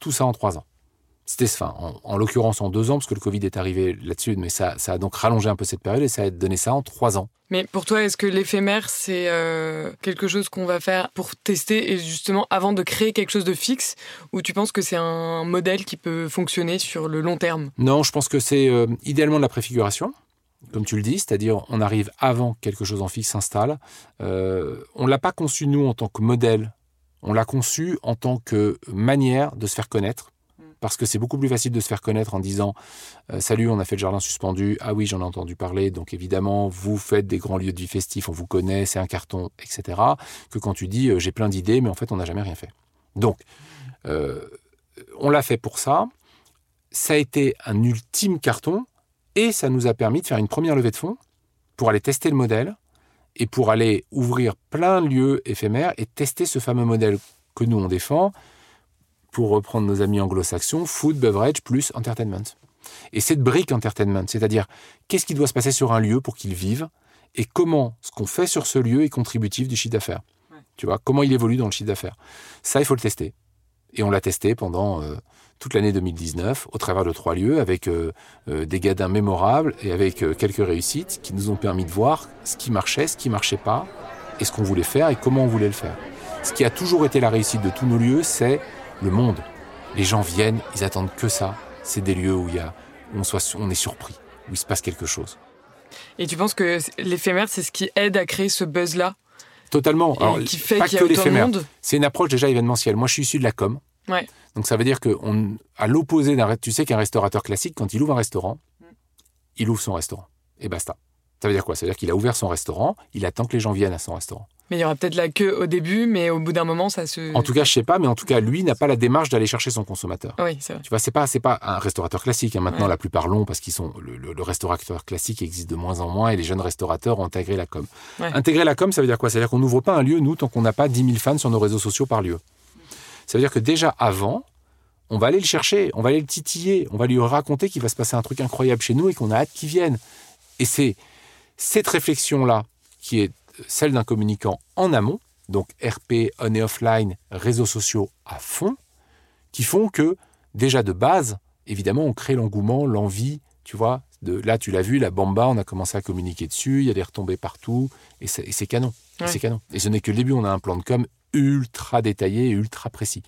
Tout ça en trois ans. C'était enfin, en, en l'occurrence en deux ans, parce que le Covid est arrivé là-dessus, mais ça, ça a donc rallongé un peu cette période et ça a donné ça en trois ans. Mais pour toi, est-ce que l'éphémère, c'est euh, quelque chose qu'on va faire pour tester et justement avant de créer quelque chose de fixe Ou tu penses que c'est un modèle qui peut fonctionner sur le long terme? Non, je pense que c'est euh, idéalement de la préfiguration, comme tu le dis, c'est-à-dire on arrive avant que quelque chose en fixe s'installe. Euh, on l'a pas conçu nous en tant que modèle, on l'a conçu en tant que manière de se faire connaître. Parce que c'est beaucoup plus facile de se faire connaître en disant euh, Salut, on a fait le jardin suspendu. Ah oui, j'en ai entendu parler. Donc évidemment, vous faites des grands lieux de vie festifs, on vous connaît, c'est un carton, etc. Que quand tu dis euh, J'ai plein d'idées, mais en fait, on n'a jamais rien fait. Donc, euh, on l'a fait pour ça. Ça a été un ultime carton et ça nous a permis de faire une première levée de fonds pour aller tester le modèle et pour aller ouvrir plein de lieux éphémères et tester ce fameux modèle que nous on défend pour reprendre nos amis anglo-saxons, food, beverage plus entertainment. Et cette brique entertainment, c'est-à-dire qu'est-ce qui doit se passer sur un lieu pour qu'il vive et comment ce qu'on fait sur ce lieu est contributif du chiffre d'affaires. Tu vois, comment il évolue dans le chiffre d'affaires. Ça, il faut le tester. Et on l'a testé pendant euh, toute l'année 2019 au travers de trois lieux avec euh, euh, des gadins mémorables et avec quelques réussites qui nous ont permis de voir ce qui marchait, ce qui marchait pas et ce qu'on voulait faire et comment on voulait le faire. Ce qui a toujours été la réussite de tous nos lieux, c'est le monde. Les gens viennent, ils attendent que ça. C'est des lieux où, y a, où on, soit, on est surpris, où il se passe quelque chose. Et tu penses que l'éphémère, c'est ce qui aide à créer ce buzz-là? Totalement. et Alors, qui fait pas y que a l'éphémère. C'est une approche déjà événementielle. Moi, je suis issu de la com. Ouais. Donc ça veut dire que on, à l'opposé d'un, tu sais qu'un restaurateur classique, quand il ouvre un restaurant, il ouvre son restaurant et basta. Ça veut dire quoi? Ça veut dire qu'il a ouvert son restaurant, il attend que les gens viennent à son restaurant. Mais il y aura peut-être la queue au début, mais au bout d'un moment, ça se. En tout cas, je sais pas, mais en tout cas, lui n'a pas la démarche d'aller chercher son consommateur. Oui, c'est vrai. Tu vois, c'est pas, c'est pas un restaurateur classique. hein. Maintenant, Ouais. la plupart l'ont parce qu'ils sont le, le- le restaurateur classique existe de moins en moins et les jeunes restaurateurs ont intégré la com. Ouais. Intégrer la com, ça veut dire quoi? Ça veut dire qu'on n'ouvre pas un lieu nous tant qu'on n'a pas 10 000 fans sur nos réseaux sociaux par lieu. Ça veut dire que déjà avant, on va aller le chercher, on va aller le titiller, on va lui raconter qu'il va se passer un truc incroyable chez nous et qu'on a hâte qu'il vienne. Et c'est cette réflexion-là qui est celle d'un communicant en amont, donc RP, on et offline, réseaux sociaux à fond, qui font que déjà de base, évidemment, on crée l'engouement, l'envie, tu vois. De, là, tu l'as vu, la Bamba, on a commencé à communiquer dessus, il y a des retombées partout, et c'est et canon. Et Ouais. c'est canon. Et ce n'est que le début, on a un plan de com ultra détaillé et ultra précis.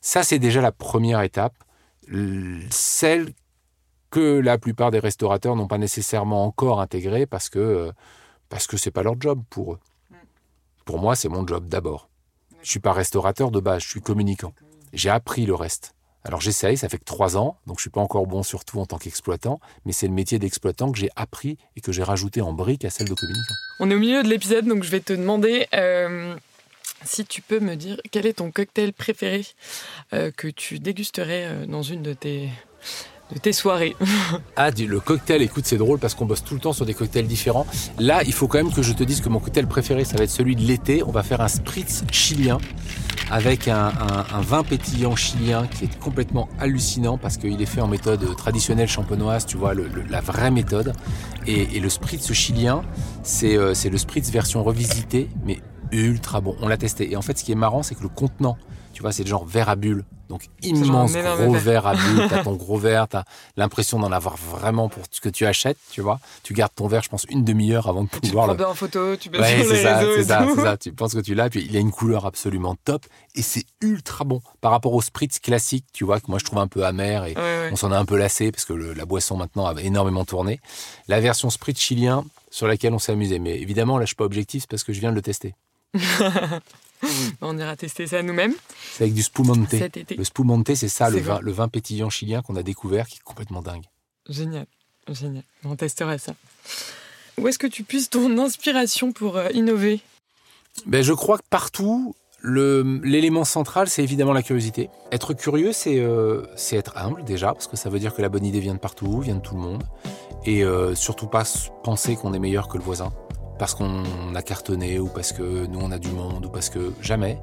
Ça, c'est déjà la première étape, celle que la plupart des restaurateurs n'ont pas nécessairement encore intégrée parce que euh, parce que c'est pas leur job pour eux. Pour moi, c'est mon job d'abord. Je suis pas restaurateur de base, je suis communicant. J'ai appris le reste Alors j'essaye, ça fait que trois ans, donc je suis pas encore bon surtout en tant qu'exploitant, mais c'est le métier d'exploitant que j'ai appris et que j'ai rajouté en brique à celle de communicant. On est au milieu de l'épisode, donc je vais te demander euh, si tu peux me dire quel est ton cocktail préféré euh, que tu dégusterais euh, dans une de tes, tes soirées. Ah, le cocktail, écoute, c'est drôle parce qu'on bosse tout le temps sur des cocktails différents. Là, il faut quand même que je te dise que mon cocktail préféré, ça va être celui de l'été. On va faire un spritz chilien avec un, vin pétillant chilien qui est complètement hallucinant parce qu'il est fait en méthode traditionnelle champenoise, tu vois, la vraie méthode. Et, le spritz chilien, c'est euh, c'est le spritz version revisitée, mais ultra bon. On l'a testé. Et en fait, ce qui est marrant, c'est que le contenant, tu vois, c'est le genre verre à bulles. Donc immense gros verre. à bulles, t'as ton gros verre, t'as l'impression d'en avoir vraiment pour ce que tu achètes, tu vois. Tu gardes ton verre, je pense, une demi-heure avant de tu pouvoir prends le... en photo, tu mets Ouais, sur c'est les ça, c'est ça, tout. c'est ça. Tu penses que tu l'as, puis il a une couleur absolument top et c'est ultra bon par rapport au spritz classique, tu vois, que moi je trouve un peu amer et Ouais, ouais. on s'en a un peu lassé parce que le- la boisson maintenant a énormément tourné. La version spritz chilien sur laquelle on s'est amusé, mais évidemment là je suis pas objectif parce que je viens de le tester. On ira tester ça nous-mêmes C'est avec du cet été. Le spumonte, c'est ça, le vin, vrai. le vin pétillant chilien qu'on a découvert qui est complètement dingue. Génial, génial. On testera ça. Où est-ce que tu puisses ton inspiration pour euh, innover? Ben, je crois que partout, l'élément central, c'est évidemment la curiosité. Être curieux, c'est euh, c'est être humble déjà, parce que ça veut dire que la bonne idée vient de partout, vient de tout le monde. Et euh, surtout pas penser qu'on est meilleur que le voisin, parce qu'on a cartonné, ou parce que nous on a du monde, ou parce que jamais.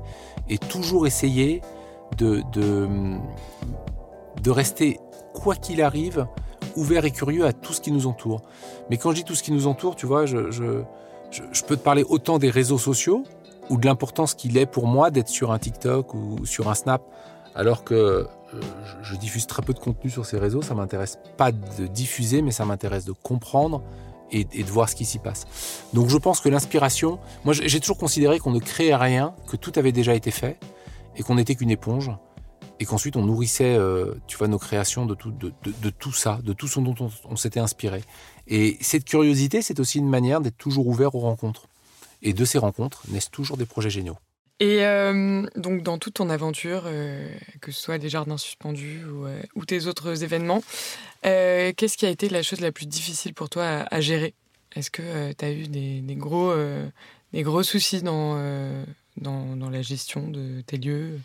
Et toujours essayer de, de, rester, quoi qu'il arrive, ouvert et curieux à tout ce qui nous entoure. Mais quand je dis tout ce qui nous entoure, tu vois, je, je, peux te parler autant des réseaux sociaux ou de l'importance qu'il est pour moi d'être sur un TikTok ou sur un Snap, alors que euh, je, je diffuse très peu de contenu sur ces réseaux. Ça m'intéresse pas de diffuser, mais ça m'intéresse de comprendre et, de voir ce qui s'y passe. Donc je pense que l'inspiration, moi j'ai toujours considéré qu'on ne créait rien, que tout avait déjà été fait et qu'on n'était qu'une éponge. Et qu'ensuite on nourrissait, euh, tu vois, nos créations de tout, ça, de tout ce dont on, s'était inspiré. Et cette curiosité, c'est aussi une manière d'être toujours ouvert aux rencontres. Et de ces rencontres naissent toujours des projets géniaux. Et euh, donc, dans toute ton aventure, euh, que ce soit les jardins suspendus ou, ou tes autres événements, euh, qu'est-ce qui a été la chose la plus difficile pour toi à, gérer? Est-ce que tu as eu des, gros, euh, des gros soucis dans, euh, dans, dans la gestion de tes lieux?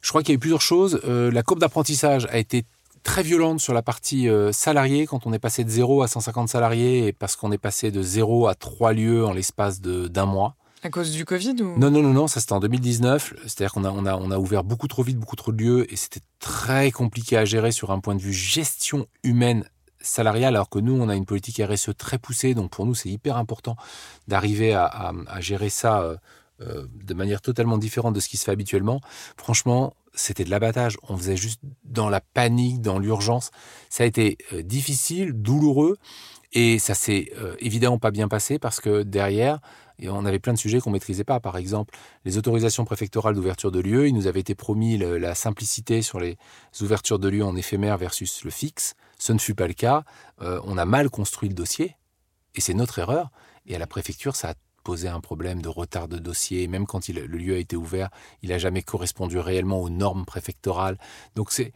Je crois qu'il y a eu plusieurs choses. Euh, la courbe d'apprentissage a été très violente sur la partie euh, salariée, quand on est passé de 0 à 150 salariés, et parce qu'on est passé de 0 à 3 lieux en l'espace d'un mois. À cause du Covid ou... Non, non, non, non, ça c'était en 2019. C'est-à-dire qu'on a, on a, on a ouvert beaucoup trop vite, beaucoup trop de lieux, et c'était très compliqué à gérer sur un point de vue gestion humaine salariale, alors que nous, on a une politique RSE très poussée, donc pour nous, c'est hyper important d'arriver à, gérer ça euh, euh, de manière totalement différente de ce qui se fait habituellement. Franchement, c'était de l'abattage. On faisait juste dans la panique, dans l'urgence. Ça a été euh, difficile, douloureux, et ça s'est évidemment pas bien passé parce que derrière, et on avait plein de sujets qu'on maîtrisait pas. Par exemple, les autorisations préfectorales d'ouverture de lieux. Il nous avait été promis la simplicité sur les ouvertures de lieux en éphémère versus le fixe. Ce ne fut pas le cas. Euh, on a mal construit le dossier et c'est notre erreur. Et à la préfecture, ça a posé un problème de retard de dossier. Même quand le lieu a été ouvert, il n'a jamais correspondu réellement aux normes préfectorales. Donc c'est,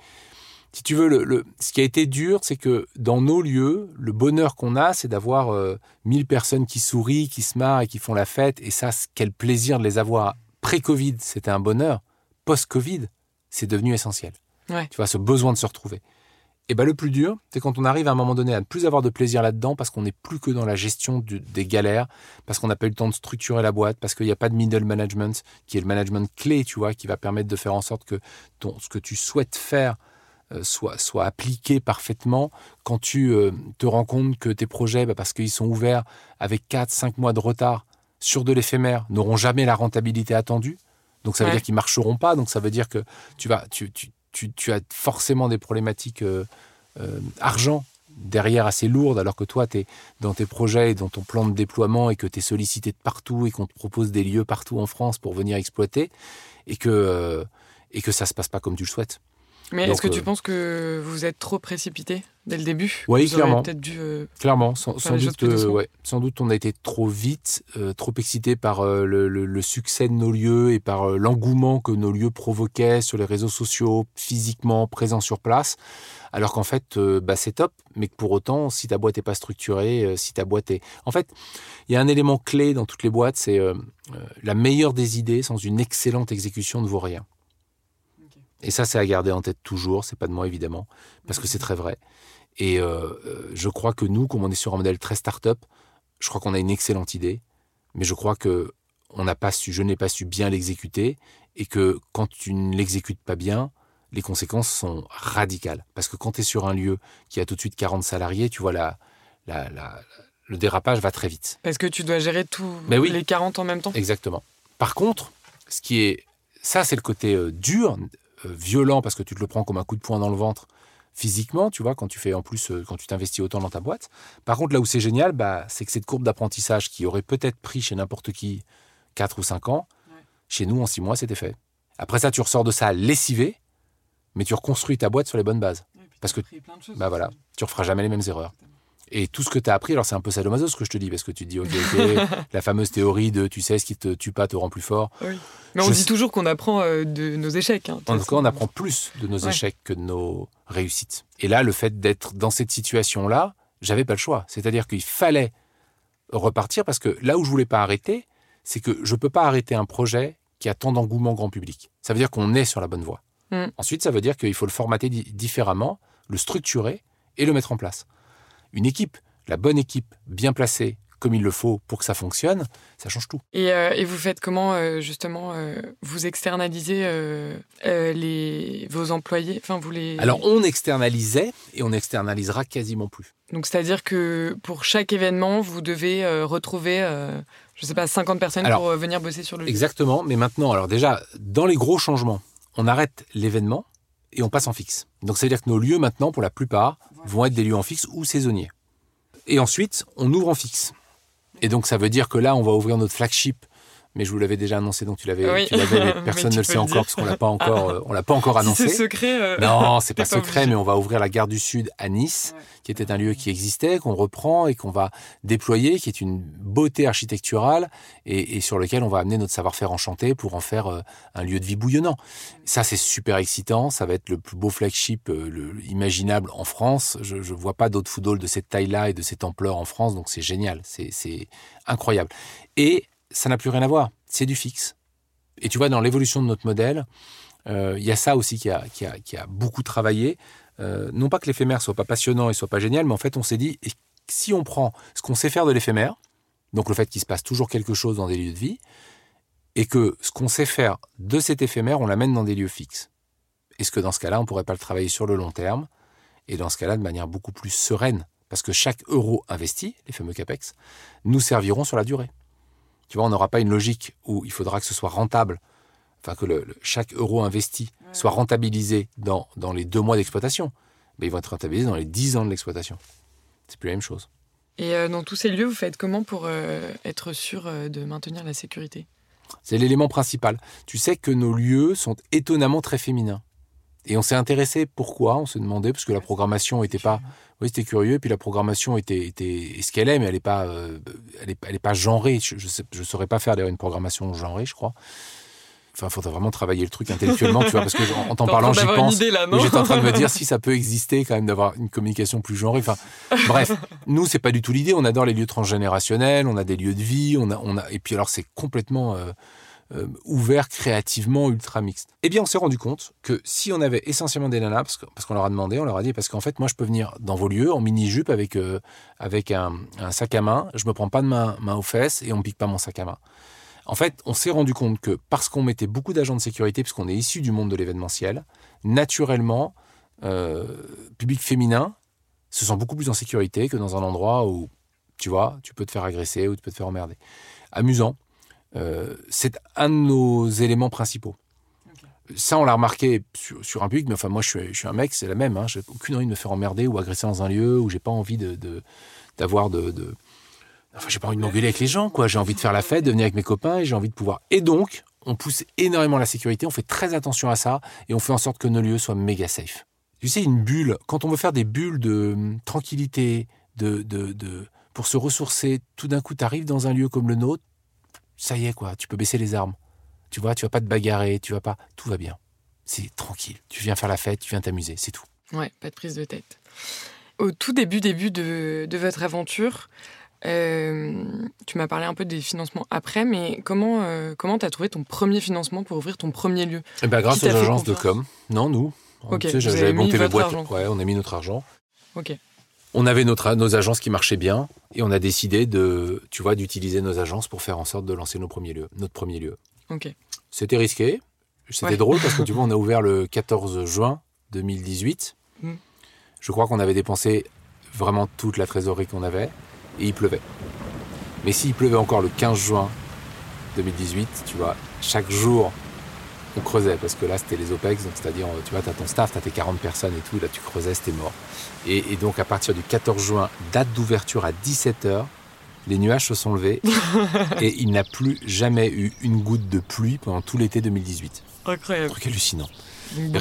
si tu veux, le, le- ce qui a été dur, c'est que dans nos lieux, le bonheur qu'on a, c'est d'avoir euh, 1000 personnes qui sourient, qui se marrent et qui font la fête. Et ça, quel plaisir de les avoir. Pré-Covid, c'était un bonheur. Post-Covid, c'est devenu essentiel. Ouais. Tu vois, ce besoin de se retrouver. Et ben le plus dur, c'est quand on arrive à un moment donné à ne plus avoir de plaisir là-dedans parce qu'on n'est plus que dans la gestion du- des galères, parce qu'on n'a pas eu le temps de structurer la boîte, parce qu'il n'y a pas de middle management qui est le management clé, tu vois, qui va permettre de faire en sorte que ton, ce que tu souhaites faire soit, soit appliqué parfaitement quand tu euh, te rends compte que tes projets, bah, parce qu'ils sont ouverts avec 4-5 mois de retard sur de l'éphémère, n'auront jamais la rentabilité attendue. Donc ça veut Ouais. dire qu'ils marcheront pas. Donc ça veut dire que tu vas, tu, tu, tu, tu as forcément des problématiques euh, euh, argent derrière assez lourdes, alors que toi, tu es dans tes projets et dans ton plan de déploiement et que tu es sollicité de partout et qu'on te propose des lieux partout en France pour venir exploiter et que, euh, et que ça se passe pas comme tu le souhaites. Mais est-ce que tu euh, penses que vous êtes trop précipité dès le début Oui, clairement. peut-être dû. euh, Clairement, sans, doute, euh, ouais, sans doute, on a été trop vite, euh, trop excité par le, le- le succès de nos lieux et par l'engouement que nos lieux provoquaient sur les réseaux sociaux, physiquement présents sur place. Alors qu'en fait, bah, c'est top, mais que pour autant, si ta boîte n'est pas structurée, si ta boîte est... En fait, il y a un élément clé dans toutes les boîtes, c'est la meilleure des idées sans une excellente exécution ne vaut rien. Et ça, c'est à garder en tête toujours. C'est pas de moi évidemment, parce que c'est très vrai. Et euh, euh, je crois que nous, comme on est sur un modèle très start-up, je crois qu'on a une excellente idée, mais je crois que on n'a pas su, je n'ai pas su bien l'exécuter, et que quand tu ne l'exécutes pas bien, les conséquences sont radicales. Parce que quand tu es sur un lieu qui a tout de suite 40 salariés, tu vois, la, la- la- le dérapage va très vite. Parce que tu dois gérer tous oui. les 40 en même temps Exactement. Par contre, ce qui est, ça c'est le côté euh, dur, violent parce que tu te le prends comme un coup de poing dans le ventre physiquement, tu vois, quand tu fais en plus, euh, quand tu t'investis autant dans ta boîte. Par contre, là où c'est génial, bah, c'est que cette courbe d'apprentissage qui aurait peut-être pris chez n'importe qui 4 ou 5 ans, Ouais. chez nous en 6 mois c'était fait. Après ça, tu ressors de ça lessivé, mais tu reconstruis ta boîte sur les bonnes bases. Parce que- Bah voilà, tu referas jamais les mêmes erreurs. Et tout ce que tu as appris, alors c'est un peu sadomaso ce que je te dis, parce que tu te dis, ok, ok, la fameuse théorie de tu sais, ce qui te tue pas te rend plus fort. Oui. Mais on Je dit sais- toujours qu'on apprend euh, de nos échecs. hein, En tout cas, on apprend plus de nos Ouais. échecs que de nos réussites. Et là, le fait d'être dans cette situation-là, j'avais pas le choix. C'est-à-dire qu'il fallait repartir parce que là où je voulais pas arrêter, c'est que je peux pas arrêter un projet qui a tant d'engouement grand public. Ça veut dire qu'on est sur la bonne voie. Mm. Ensuite, ça veut dire qu'il faut le formater di- différemment, le structurer et le mettre en place. Une équipe, la bonne équipe, bien placée, comme il le faut pour que ça fonctionne, ça change tout. Et, euh, et vous faites comment, euh, justement, euh, vous externalisez les, vos employés Enfin, vous les... Alors, on externalisait et on externalisera quasiment plus. Donc, c'est-à-dire que pour chaque événement, vous devez retrouver, je sais pas, 50 personnes Alors, pour venir bosser sur le. Exactement, mais maintenant, alors déjà, dans les gros changements, on arrête l'événement et on passe en fixe. Donc, c'est-à-dire que nos lieux, maintenant, pour la plupart, vont être des lieux en fixe ou saisonniers. Et ensuite, on ouvre en fixe. Et donc, ça veut dire que là, on va ouvrir notre flagship. Mais je vous l'avais déjà annoncé, donc tu l'avais, Oui. personne ne le sait le encore parce qu'on l'a pas encore, euh, on l'a pas encore Si annoncé. c'est secret. euh, Non, c'est pas pas secret, obligé. mais on va ouvrir la gare du Sud à Nice, Ouais. qui était un lieu qui existait, qu'on reprend et qu'on va déployer, qui est une beauté architecturale et, et sur lequel on va amener notre savoir-faire enchanté pour en faire euh, un lieu de vie bouillonnant. Ça, c'est super excitant. Ça va être le plus beau flagship euh, le- imaginable en France. Je ne vois pas d'autres football de cette taille-là et de cette ampleur en France, donc c'est génial. C'est incroyable. Et ça n'a plus rien à voir. C'est du fixe. Et tu vois, dans l'évolution de notre modèle, euh, il y a ça aussi qui a, a, qui a beaucoup travaillé. Euh, non pas que l'éphémère soit pas passionnant et soit pas génial, mais en fait, on s'est dit, si on prend ce qu'on sait faire de l'éphémère, donc le fait qu'il se passe toujours quelque chose dans des lieux de vie, et que ce qu'on sait faire de cet éphémère, on l'amène dans des lieux fixes. Est-ce que dans ce cas-là, on pourrait pas le travailler sur le long terme, et dans ce cas-là, de manière beaucoup plus sereine? Parce que chaque euro investi, les fameux CAPEX, nous serviront sur la durée. Tu vois, on n'aura pas une logique où il faudra que ce soit rentable, enfin que le- le- chaque euro investi soit rentabilisé dans, dans les deux mois d'exploitation. Mais ils vont être rentabilisés dans les dix ans de l'exploitation. C'est plus la même chose. Et euh, dans tous ces lieux, vous faites comment pour euh, être sûr euh, de maintenir la sécurité? C'est l'élément principal. Tu sais que nos lieux sont étonnamment très féminins. Et on s'est intéressé pourquoi, on se demandait, parce que la programmation était pas... Oui, c'était curieux, et puis la programmation était, était ce qu'elle est, mais elle n'est pas, euh, elle est, elle est pas genrée. Je ne saurais pas faire d'ailleurs une programmation genrée, je crois. Enfin, il faudrait vraiment travailler le truc intellectuellement, tu vois, parce que en, en t'en parlant, j'y pense. J'étais en train de me dire si ça peut exister quand même d'avoir une communication plus genrée. Enfin, bref, nous c'est pas du tout l'idée. On adore les lieux transgénérationnels, on a des lieux de vie, on a, on a, et puis alors c'est complètement euh, euh, ouvert créativement, ultra mixte. Eh bien, on s'est rendu compte que si on avait essentiellement des nanas, parce qu'on leur a demandé, on leur a dit, parce qu'en fait, moi je peux venir dans vos lieux en mini jupe avec euh, avec un, sac à main, je me prends pas de main, main aux fesses et on pique pas mon sac à main. En fait, on s'est rendu compte que parce qu'on mettait beaucoup d'agents de sécurité, puisqu'on est issu du monde de l'événementiel, naturellement, euh, public féminin se sent beaucoup plus en sécurité que dans un endroit où, tu vois, tu peux te faire agresser ou tu peux te faire emmerder. Amusant. Euh, c'est un de nos éléments principaux. Ça, on l'a remarqué sur, sur un public, mais enfin, moi, je suis, je suis un mec, c'est la même. Hein, j'ai aucune envie de me faire emmerder ou agresser dans un lieu où j'ai pas envie de, de- d'avoir de, de- Enfin, j'ai pas envie de m'engueuler avec les gens, quoi. J'ai envie de faire la fête, de venir avec mes copains et j'ai envie de pouvoir. Et donc, on pousse énormément la sécurité, on fait très attention à ça et on fait en sorte que nos lieux soient méga safe. Tu sais, une bulle, quand on veut faire des bulles de hum, tranquillité, de, de, de pour se ressourcer, tout d'un coup, tu arrives dans un lieu comme le nôtre, ça y est, quoi, tu peux baisser les armes. Tu vois, tu vas pas te bagarrer, tu vas pas. Tout va bien. C'est tranquille. Tu viens faire la fête, tu viens t'amuser, c'est tout. Ouais, pas de prise de tête. Au tout début, début de, de votre aventure, euh, tu m'as parlé un peu des financements après, mais comment euh, comment t'as trouvé ton premier financement pour ouvrir ton premier lieu? Eh ben, grâce aux agences de com. Non, nous. Tu sais, j'avais monté votre boîtes. argent. Ouais, on a mis notre argent. Ok. On avait notre, nos agences qui marchaient bien et on a décidé de, tu vois, d'utiliser nos agences pour faire en sorte de lancer nos premiers lieux, notre premier lieu. Ok. C'était risqué. C'était Ouais. drôle parce que tu vois, on a ouvert le 14 juin 2018. Mm. Je crois qu'on avait dépensé vraiment toute la trésorerie qu'on avait et il pleuvait. Mais s'il pleuvait encore le 15 juin 2018, tu vois, chaque jour, on creusait parce que là, c'était les OPEX, donc c'est-à-dire, tu vois, tu as ton staff, tu as tes 40 personnes et tout, là, tu creusais, c'était mort. Et, et donc, à partir du 14 juin, date d'ouverture à 17h, les nuages se sont levés et il n'a plus jamais eu une goutte de pluie pendant tout l'été 2018. Un Incroyable. truc hallucinant.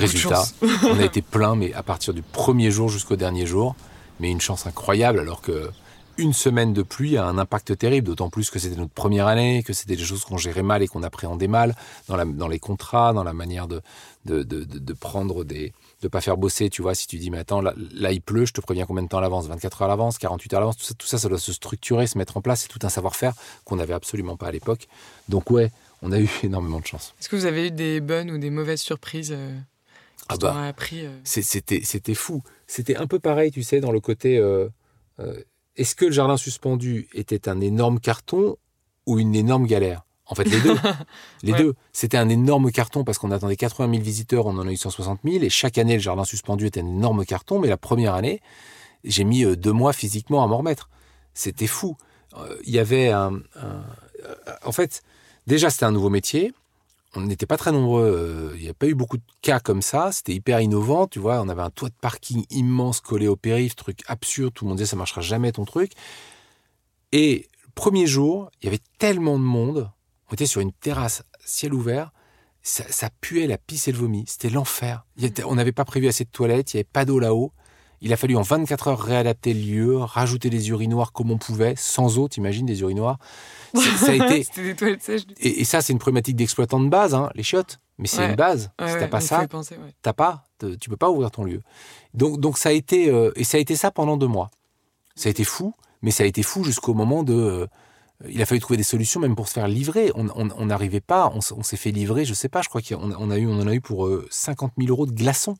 Chance. on a été plein, mais à partir du premier jour jusqu'au dernier jour, mais une chance incroyable, alors que une semaine de pluie a un impact terrible, d'autant plus que c'était notre première année, que c'était des choses qu'on gérait mal et qu'on appréhendait mal dans, la, dans les contrats, dans la manière de, de, de, de- prendre des... de pas faire bosser, tu vois, si tu dis, mais attends, là, là, il pleut, je te préviens combien de temps à l'avance? 24 heures à l'avance, 48 heures à l'avance, tout ça, tout ça, ça doit se structurer, se mettre en place, c'est tout un savoir-faire qu'on n'avait absolument pas à l'époque. Donc ouais, on a eu énormément de chance. Est-ce que vous avez eu des bonnes ou des mauvaises surprises euh, Ah bah. appris euh, c'était fou. C'était un peu pareil, tu sais, dans le côté. euh, euh, est-ce que le jardin suspendu était un énorme carton ou une énorme galère? En fait, les deux. les Ouais. deux. C'était un énorme carton parce qu'on attendait 80 000 visiteurs, on en a eu 160 000. Et chaque année, le jardin suspendu était un énorme carton. Mais la première année, j'ai mis euh, deux mois physiquement à m'en remettre. C'était fou. Euh, Il y avait un. un- euh, en fait, déjà, c'était un nouveau métier on n'était pas très nombreux. euh, Il n'y a pas eu beaucoup de cas comme ça. C'était hyper innovant. Tu vois, on avait un toit de parking immense collé au périph', truc absurde. Tout le monde disait ça marchera jamais ton truc. Et le premier jour, il y avait tellement de monde. On était sur une terrasse, ciel ouvert. Ça, ça puait la pisse et le vomi. C'était l'enfer. On n'avait pas prévu assez de toilettes. Il n'y avait pas d'eau là-haut. Il a fallu en 24 heures réadapter le lieu, rajouter des urinoirs comme on pouvait, sans eau, t'imagines, des urinoirs. Ça a été, C'était des toilettes sèches. et, et ça, c'est une problématique d'exploitant de base, hein, les chiottes. Mais c'est Ouais. une base. Ouais, si ouais, t'as pas ça, t'as pas, tu peux pas ouvrir ton lieu. Donc, donc ça a été, euh, et ça a été ça pendant deux mois. Ça a été fou, mais ça a été fou jusqu'au moment de. euh, il a fallu trouver des solutions même pour se faire livrer. On n'arrivait pas, on, s'est fait livrer, je sais pas, je crois qu'on a- on a eu, on en a eu pour euh, 50 000 euros de glaçons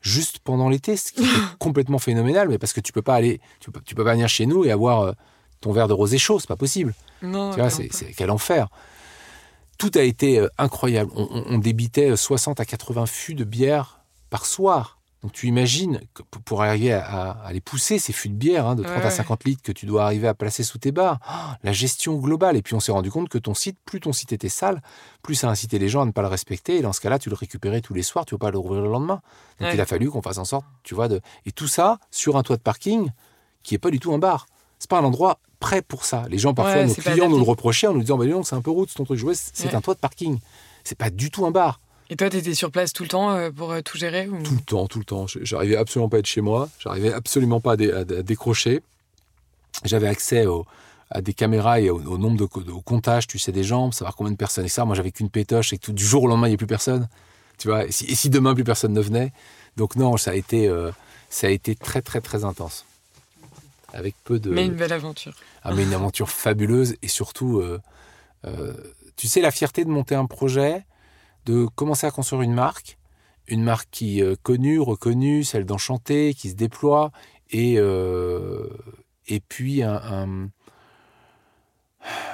juste pendant l'été, ce qui est complètement phénoménal, mais parce que tu peux pas aller, tu peux, tu peux pas venir chez nous et avoir euh, ton verre de rosé chaud, c'est pas possible. Non, Tu vois, c'est, quel enfer. Tout a été euh, incroyable. On, on- on débitait euh, 60 à 80 fûts de bière par soir. Donc tu imagines que pour- arriver à, à- à les pousser, ces fûts de bière hein, de 30 Ouais, à ouais. 50 litres que tu dois arriver à placer sous tes bars. Ah, la gestion globale. Et puis on s'est rendu compte que ton site, plus ton site était sale, plus ça incitait les gens à ne pas le respecter. Et dans ce cas-là, tu le récupérais tous les soirs, tu ne vas pas le rouvrir le lendemain. Donc Ouais. il a fallu qu'on fasse en sorte, tu vois, de... Et tout ça sur un toit de parking qui est pas du tout un bar. C'est pas un endroit prêt pour ça. Les gens, parfois, Ouais, nos clients nous le reprochaient en nous disant, bah, donc, c'est un peu route, ton truc. Je c'est un toit de parking. C'est pas du tout un bar. Et toi, t'étais sur place tout le temps euh, pour euh, tout gérer ou... Tout le temps, tout le temps. J'arrivais absolument pas à être chez moi. J'arrivais absolument pas à, dé- à- à décrocher. J'avais accès au- à des caméras et au, au nombre de, au comptage, tu sais, des gens, pour savoir combien de personnes. Et ça, moi, j'avais qu'une pétoche et que tout, du jour au lendemain, il n'y a plus personne. Tu vois, et si, et si demain, plus personne ne venait. Donc, non, ça a été, euh, ça a été très, très, très intense. Avec peu de. Mais une belle aventure. Ah, mais une aventure fabuleuse et surtout, euh, euh, tu sais, la fierté de monter un projet, de commencer à construire une marque, une marque qui est connue, reconnue, celle d'Enchanté, qui se déploie, et, euh, et puis un, un,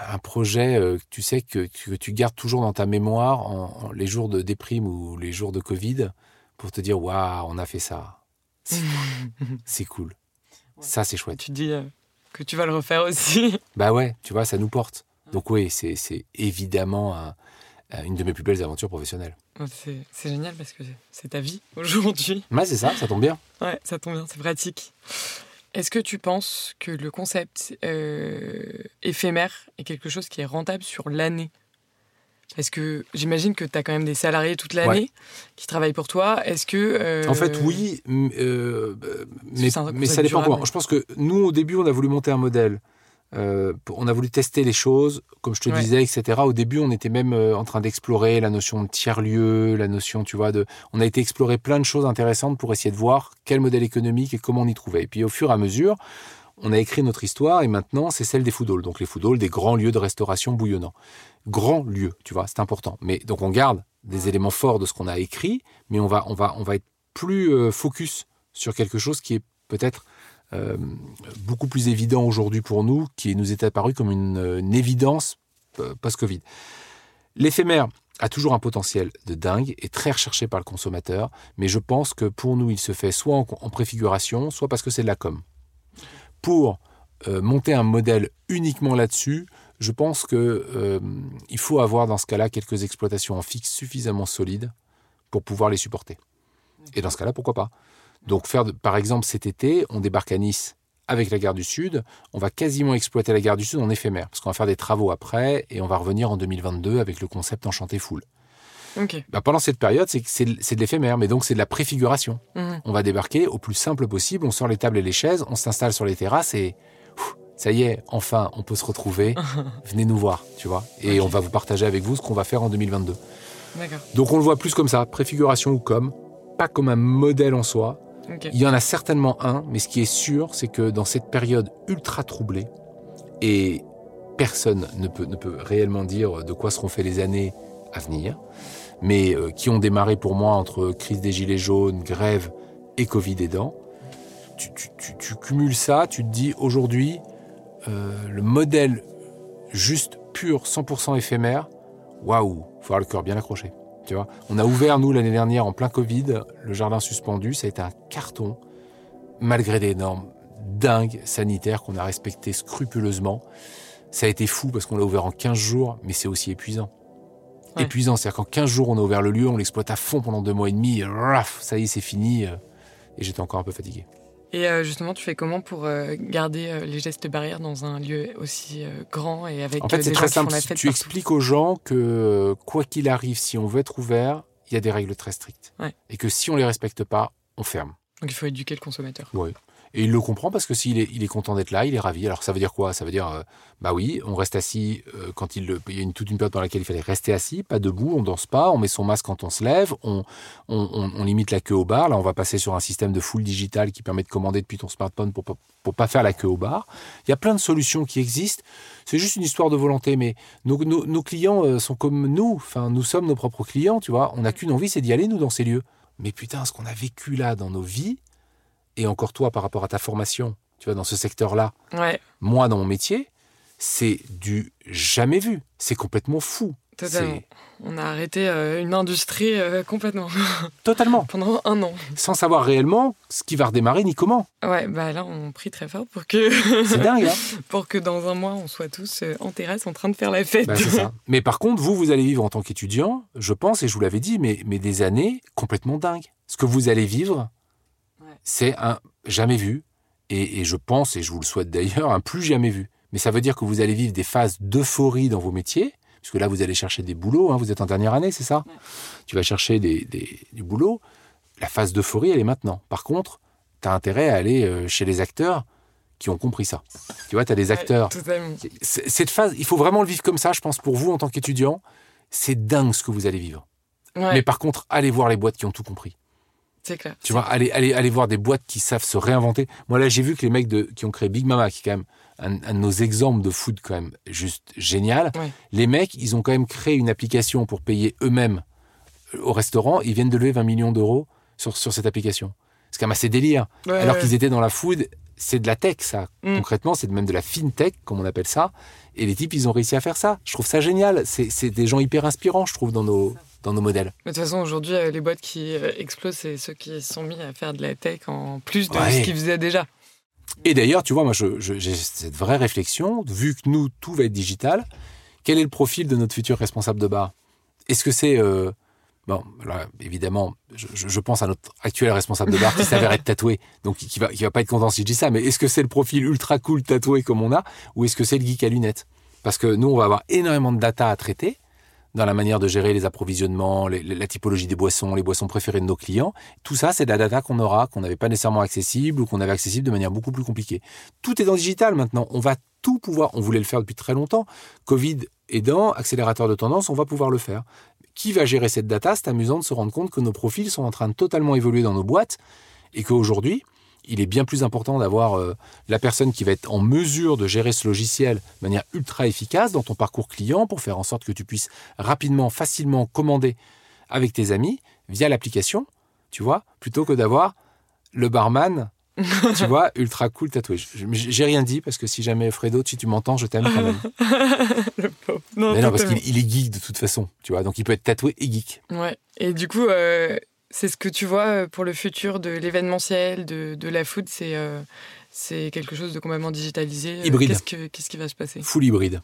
un projet, euh, tu sais, que, que tu gardes toujours dans ta mémoire en, en les jours de déprime ou les jours de Covid pour te dire, waouh, on a fait ça. C'est cool. Ça, c'est chouette. tu dis euh, que tu vas le refaire aussi. Bah ouais, tu vois, ça nous porte. Donc oui, c'est évidemment un- une de mes plus belles aventures professionnelles. c'est génial parce que c'est ta vie aujourd'hui. Ouais, c'est ça, ça tombe bien. Ouais, ça tombe bien, c'est pratique. Est-ce que tu penses que le concept euh, éphémère est quelque chose qui est rentable sur l'année? Est-ce que j'imagine que tu as quand même des salariés toute l'année qui travaillent pour toi Est-ce que euh, En fait, oui, euh, mais, ça dépend durable. comment. Je pense que nous, au début, on a voulu monter un modèle. Euh, on a voulu tester les choses, comme je te Ouais. disais, etc. Au début, on était même euh, en train d'explorer la notion de tiers-lieu, la notion, tu vois, de. On a été explorer plein de choses intéressantes pour essayer de voir quel modèle économique et comment on y trouvait. Et puis, au fur et à mesure, on a écrit notre histoire et maintenant, c'est celle des food halls. Donc, les food halls, des grands lieux de restauration bouillonnants. Grands lieux, tu vois, c'est important. Mais donc, on garde des éléments forts de ce qu'on a écrit, mais on va, on va, on va être plus euh, focus sur quelque chose qui est peut-être euh, beaucoup plus évident aujourd'hui pour nous, qui nous est apparu comme une, euh, évidence euh, post-Covid. L'éphémère a toujours un potentiel de dingue et très recherché par le consommateur, mais je pense que pour nous, il se fait soit en, préfiguration, soit parce que c'est de la com. Pour monter un modèle uniquement là-dessus, je pense que euh, il faut avoir dans ce cas-là quelques exploitations en fixe suffisamment solides pour pouvoir les supporter. Et dans ce cas-là, pourquoi pas? Donc faire, par exemple, cet été, on débarque à Nice avec la gare du Sud, on va quasiment exploiter la gare du Sud en éphémère, parce qu'on va faire des travaux après, et on va revenir en 2022 avec le concept Enchanté Full. Ok. Bah, pendant cette période, c'est de l'éphémère, mais donc c'est de la préfiguration. Mhm. On va débarquer au plus simple possible, on sort les tables et les chaises, on s'installe sur les terrasses et ouf, ça y est, enfin, on peut se retrouver. Venez nous voir, tu vois. Et on va vous partager avec vous ce qu'on va faire en 2022. D'accord. Donc on le voit plus comme ça, préfiguration ou comme, pas comme un modèle en soi. Il y en a certainement un, mais ce qui est sûr, c'est que dans cette période ultra troublée, et personne ne peut, ne peut réellement dire de quoi seront faites les années à venir, mais euh, qui ont démarré pour moi entre crise des gilets jaunes, grève et Covid aidant, tu, tu, tu, tu cumules ça, tu te dis aujourd'hui, euh, le modèle juste pur, 100% éphémère, waouh, faut avoir le cœur bien accroché. Tu vois, on a ouvert nous l'année dernière en plein Covid le jardin suspendu, ça a été un carton malgré des normes dingues sanitaires qu'on a respectées scrupuleusement. Ça a été fou parce qu'on l'a ouvert en 15 jours, mais c'est aussi épuisant. Ouais. Épuisant, c'est-à-dire qu'en 15 jours, on a ouvert le lieu, on l'exploite à fond pendant deux mois et demi, et raf, ça y est, c'est fini. euh, Et j'étais encore un peu fatigué. Et euh, justement, tu fais comment pour euh, garder euh, les gestes barrières dans un lieu aussi grand et avec En fait, c'est des très gens qui font la fête Tu partout? expliques aux gens que quoi qu'il arrive, si on veut être ouvert, il y a des règles très strictes. Ouais. Et que si on les respecte pas, on ferme. Donc il faut éduquer le consommateur. Oui. Et il le comprend parce que s'il est, il est content d'être là, il est ravi. Alors ça veut dire quoi? Ça veut dire, euh, bah oui, on reste assis euh, quand il, le- il y a une, toute une période dans laquelle il fallait rester assis, pas debout, on danse pas, on met son masque quand on se lève, on, limite la queue au bar. Là, on va passer sur un système de full digital qui permet de commander depuis ton smartphone pour, pas- pour pas faire la queue au bar. Il y a plein de solutions qui existent. C'est juste une histoire de volonté, mais nos, nos- nos clients euh, sont comme nous. Enfin, nous sommes nos propres clients, tu vois. On n'a qu'une envie, c'est d'y aller, nous, dans ces lieux. Mais putain, ce qu'on a vécu là dans nos vies, et encore toi par rapport à ta formation, tu vois, dans ce secteur-là, Ouais, moi dans mon métier, c'est du jamais vu. C'est complètement fou. totalement. On a arrêté euh, une industrie euh, complètement totalement, pendant un an. sans savoir réellement ce qui va redémarrer ni comment. Ouais, bah là on prie très fort pour que C'est dingue, hein pour que dans un mois on soit tous euh, en terrasse en train de faire la fête. Bah, c'est ça. Mais par contre, vous, vous allez vivre en tant qu'étudiant, je pense, et je vous l'avais dit, mais, mais des années complètement dingues. Ce que vous allez vivre. C'est un jamais vu, et, et je pense, et je vous le souhaite d'ailleurs, un plus jamais vu. Mais ça veut dire que vous allez vivre des phases d'euphorie dans vos métiers, puisque là, vous allez chercher des boulots, hein, vous êtes en dernière année, c'est ça? Ouais. Tu vas chercher des, des- du boulot. La phase d'euphorie, elle est maintenant. Par contre, tu as intérêt à aller euh, chez les acteurs qui ont compris ça. Tu vois, tu as des acteurs Cette phase, il faut vraiment le vivre comme ça, je pense, pour vous en tant qu'étudiant. C'est dingue ce que vous allez vivre. Ouais, Mais par contre, allez voir les boîtes qui ont tout compris. C'est clair. Tu vois, allez voir des boîtes qui savent se réinventer. Moi, là, j'ai vu que les mecs de, qui ont créé Big Mama, qui est quand même un, un de nos exemples de food quand même juste génial, Ouais. les mecs, ils ont quand même créé une application pour payer eux-mêmes euh, au restaurant. Ils viennent de lever 20 millions d'euros sur, sur cette application. C'est quand même assez délire. Ouais, Alors ouais. qu'ils étaient dans la food, c'est de la tech, ça. Mm. Concrètement, c'est même de la fintech, comme on appelle ça. Et les types, ils ont réussi à faire ça. Je trouve ça génial. C'est des gens hyper inspirants, je trouve, dans nos, dans nos modèles. Mais de toute façon, aujourd'hui, euh, les boîtes qui euh, explosent, c'est ceux qui se sont mis à faire de la tech en plus de Ouais. ce qu'ils faisaient déjà. Et d'ailleurs, tu vois, moi, j'ai cette vraie réflexion. Vu que nous, tout va être digital, quel est le profil de notre futur responsable de bar? Est-ce que c'est. euh, Bon, là, évidemment, je, pense à notre actuel responsable de bar qui s'avère être tatoué, donc qui, qui va, qui va pas être content si je dis ça, mais est-ce que c'est le profil ultra cool tatoué comme on a, ou est-ce que c'est le geek à lunettes? Parce que nous, on va avoir énormément de data à traiter dans la manière de gérer les approvisionnements, la typologie des boissons, les boissons préférées de nos clients. Tout ça, c'est de la data qu'on aura, qu'on n'avait pas nécessairement accessible ou qu'on avait accessible de manière beaucoup plus compliquée. Tout est dans digital maintenant. On va tout pouvoir. On voulait le faire depuis très longtemps. Covid aidant, accélérateur de tendance, on va pouvoir le faire. Qui va gérer cette data? C'est amusant de se rendre compte que nos profils sont en train de totalement évoluer dans nos boîtes et qu'aujourd'hui, il est bien plus important d'avoir euh, la personne qui va être en mesure de gérer ce logiciel de manière ultra efficace dans ton parcours client pour faire en sorte que tu puisses rapidement, facilement commander avec tes amis via l'application, tu vois, plutôt que d'avoir le barman, tu vois, ultra cool tatoué. J'ai rien dit parce que si jamais Fredo, si tu m'entends, je t'aime quand même. le Non, Mais non, parce qu'il est geek de toute façon, tu vois, donc il peut être tatoué et geek. Ouais. Et du coup, euh, c'est ce que tu vois euh, pour le futur de l'événementiel, de, de, la food, c'est euh, c'est quelque chose de complètement digitalisé. Euh, hybride. Qu'est-ce, qui va se passer? Full hybride.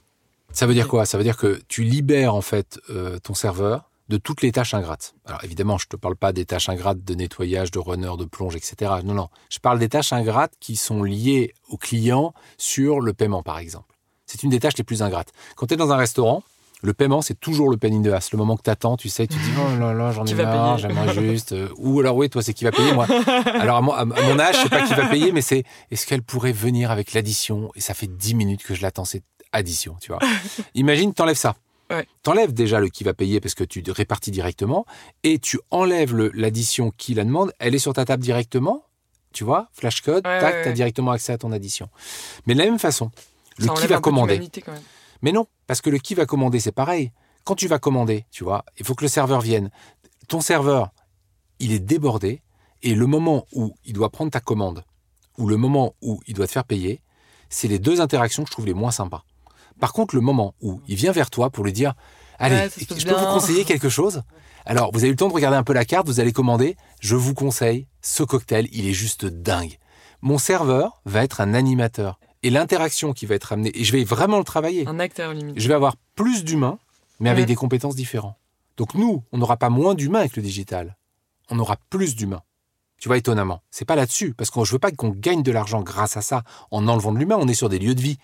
Ça veut dire quoi? Ça veut dire que tu libères en fait ton serveur de toutes les tâches ingrates. Alors évidemment, je ne te parle pas des tâches ingrates de nettoyage, de runner, de plonge, etc. Non, non. Je parle des tâches ingrates qui sont liées au client sur le paiement, par exemple. C'est une des tâches les plus ingrates. Quand tu es dans un restaurant, le paiement, c'est toujours le pain in the ass. Le moment que tu attends, tu sais, tu dis oh là là, j'en ai marre, j'aimerais juste. Euh, ou alors oui, toi, c'est qui va payer moi. Alors à mon, âge, je sais pas qui va payer, mais c'est est-ce qu'elle pourrait venir avec l'addition? Et ça fait 10 minutes que je l'attends cette addition, tu vois. Imagine, t'enlèves ça. Ouais. T'enlèves déjà le qui va payer parce que tu répartis directement et tu enlèves l'addition qui la demande. Elle est sur ta table directement, tu vois, flash code, tac, tu as directement accès à ton addition. Mais de la même façon, le qui va commander. Mais non, parce que le qui va commander, c'est pareil. Quand tu vas commander, tu vois, il faut que le serveur vienne. Ton serveur, il est débordé, et le moment où il doit prendre ta commande, ou le moment où il doit te faire payer, c'est les deux interactions que je trouve les moins sympas. Par contre, le moment où il vient vers toi pour lui dire Allez, je peux vous conseiller quelque chose? Alors, vous avez eu le temps de regarder un peu la carte, vous allez commander. Je vous conseille ce cocktail, il est juste dingue. Mon serveur va être un animateur et l'interaction qui va être amenée, et je vais vraiment le travailler. Un acteur limite. Je vais avoir plus d'humains, mais avec des compétences différentes. Donc nous, on n'aura pas moins d'humains avec le digital. On aura plus d'humains. Tu vois, étonnamment. C'est pas là-dessus, parce que je veux pas qu'on gagne de l'argent grâce à ça en enlevant de l'humain. On est sur des lieux de vie.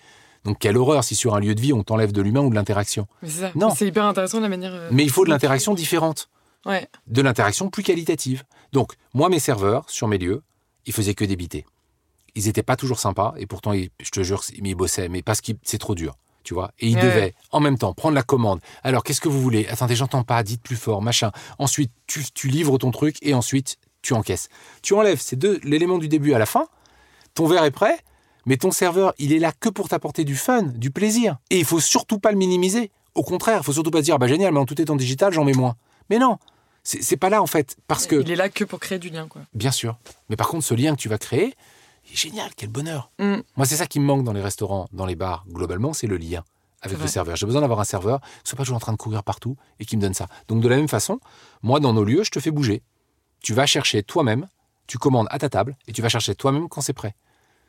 Donc quelle horreur si sur un lieu de vie on t'enlève de l'humain ou de l'interaction. Non. C'est hyper intéressant la manière. Euh, mais il faut de l'interaction différente. Ouais. De l'interaction plus qualitative. Donc moi mes serveurs sur mes lieux, ils faisaient que débiter ils n'étaient pas toujours sympas, et pourtant, je te jure, ils bossaient, mais parce que c'est trop dur. Tu vois, et ils devaient en même temps prendre la commande. Alors, qu'est-ce que vous voulez? Attendez, j'entends pas, dites plus fort, machin. Ensuite, tu, livres ton truc et ensuite, tu encaisses. Tu enlèves ces deux, l'élément du début à la fin, ton verre est prêt, mais ton serveur, il est là que pour t'apporter du fun, du plaisir. Et il faut surtout pas le minimiser. Au contraire, il faut surtout pas se dire, bah génial, maintenant tout est en digital, j'en mets moins. Mais non, c'est pas là en fait, parce que... Il est là que pour créer du lien, quoi. Bien sûr. Mais par contre, ce lien que tu vas créer, génial, quel bonheur. Mm. Moi, c'est ça qui me manque dans les restaurants, dans les bars, globalement, c'est le lien avec le serveur. J'ai besoin d'avoir un serveur qui soit pas toujours en train de courir partout et qui me donne ça. Donc, de la même façon, moi, dans nos lieux, je te fais bouger. Tu vas chercher toi-même, tu commandes à ta table et tu vas chercher toi-même quand c'est prêt.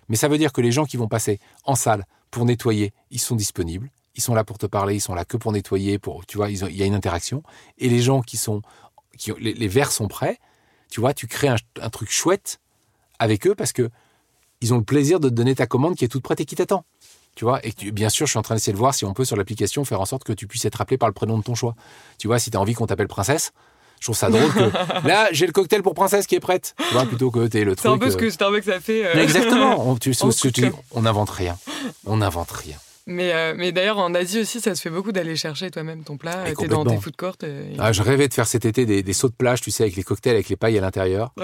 Mais ça veut dire que les gens qui vont passer en salle pour nettoyer, ils sont disponibles. Ils sont là pour te parler, ils sont là que pour nettoyer, pour, tu vois, il y a une interaction. Et les gens qui sont, qui, les, verres sont prêts, tu vois, tu crées un, un truc chouette avec eux parce que ils ont le plaisir de te donner ta commande qui est toute prête et qui t'attend. Tu vois, et bien sûr, je suis en train d'essayer de voir si on peut sur l'application faire en sorte que tu puisses être appelé par le prénom de ton choix. Tu vois, si tu as envie qu'on t'appelle princesse, je trouve ça drôle que là, j'ai le cocktail pour princesse qui est prête. Tu vois, plutôt que t'es le truc. C'est un peu ce que Starbucks a fait. Euh, exactement. On, tu, que on rien. On n'invente rien. Mais, euh, mais d'ailleurs, en Asie aussi, ça se fait beaucoup d'aller chercher toi-même ton plat. T'es dans tes food courts. Euh, ah, je rêvais de faire cet été des, sauts de plage, tu sais, avec les cocktails, avec les pailles à l'intérieur.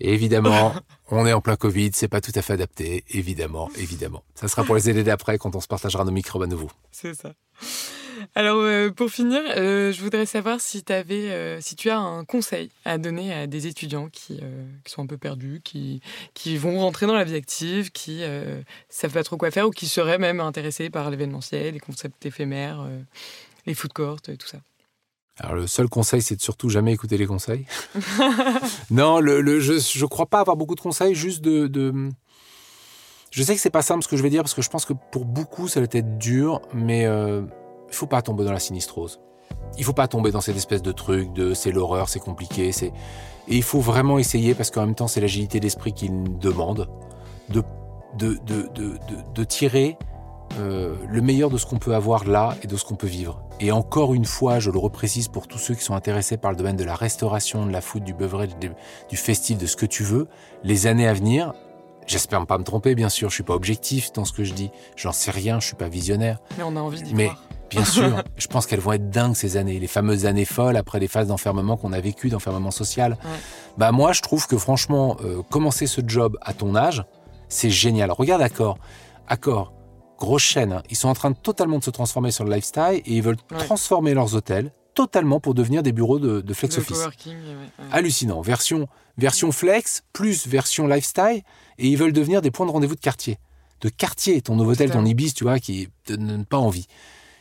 Et évidemment, on est en plein Covid, c'est pas tout à fait adapté. Évidemment, évidemment. Ça sera pour les aider d'après quand on se partagera nos microbes à nouveau. C'est ça. Alors, euh, pour finir, euh, je voudrais savoir si, avais, euh, si tu as un conseil à donner à des étudiants qui, qui sont un peu perdus, qui, qui vont rentrer dans la vie active, qui ne savent pas trop quoi faire ou qui seraient même intéressés par l'événementiel, les concepts éphémères, les food courts, tout ça. Alors le seul conseil, c'est de surtout jamais écouter les conseils. non, le, je ne crois pas avoir beaucoup de conseils, juste de... de... Je sais que c'est pas simple ce que je vais dire parce que je pense que pour beaucoup ça va être dur, mais il faut pas tomber dans la sinistrose. Il faut pas tomber dans cette espèce de truc de c'est l'horreur, c'est compliqué, c'est et il faut vraiment essayer parce qu'en même temps c'est l'agilité d'esprit qu'il demande de de, de, de, de tirer euh, le meilleur de ce qu'on peut avoir là et de ce qu'on peut vivre. Et encore une fois, je le reprécise pour tous ceux qui sont intéressés par le domaine de la restauration, de la food, du beverage, du festif, de ce que tu veux, les années à venir, j'espère ne pas me tromper, bien sûr, je suis pas objectif dans ce que je dis, j'en sais rien, je suis pas visionnaire. Mais on a envie d'y Mais bien sûr, je pense qu'elles vont être dingues ces années, les fameuses années folles après les phases d'enfermement qu'on a vécues, d'enfermement social. Bah moi, je trouve que franchement, euh, commencer ce job à ton âge, c'est génial. Regarde Accor, Accor, grosse chaîne, hein. ils sont en train de totalement de se transformer sur le lifestyle et ils veulent transformer leurs hôtels totalement pour devenir des bureaux de, flex office. Hallucinant. Version, version flex plus version lifestyle et ils veulent devenir des points de rendez-vous de quartier. De quartier, ton hôtel, ton Ibis, tu vois, qui te donne pas envie.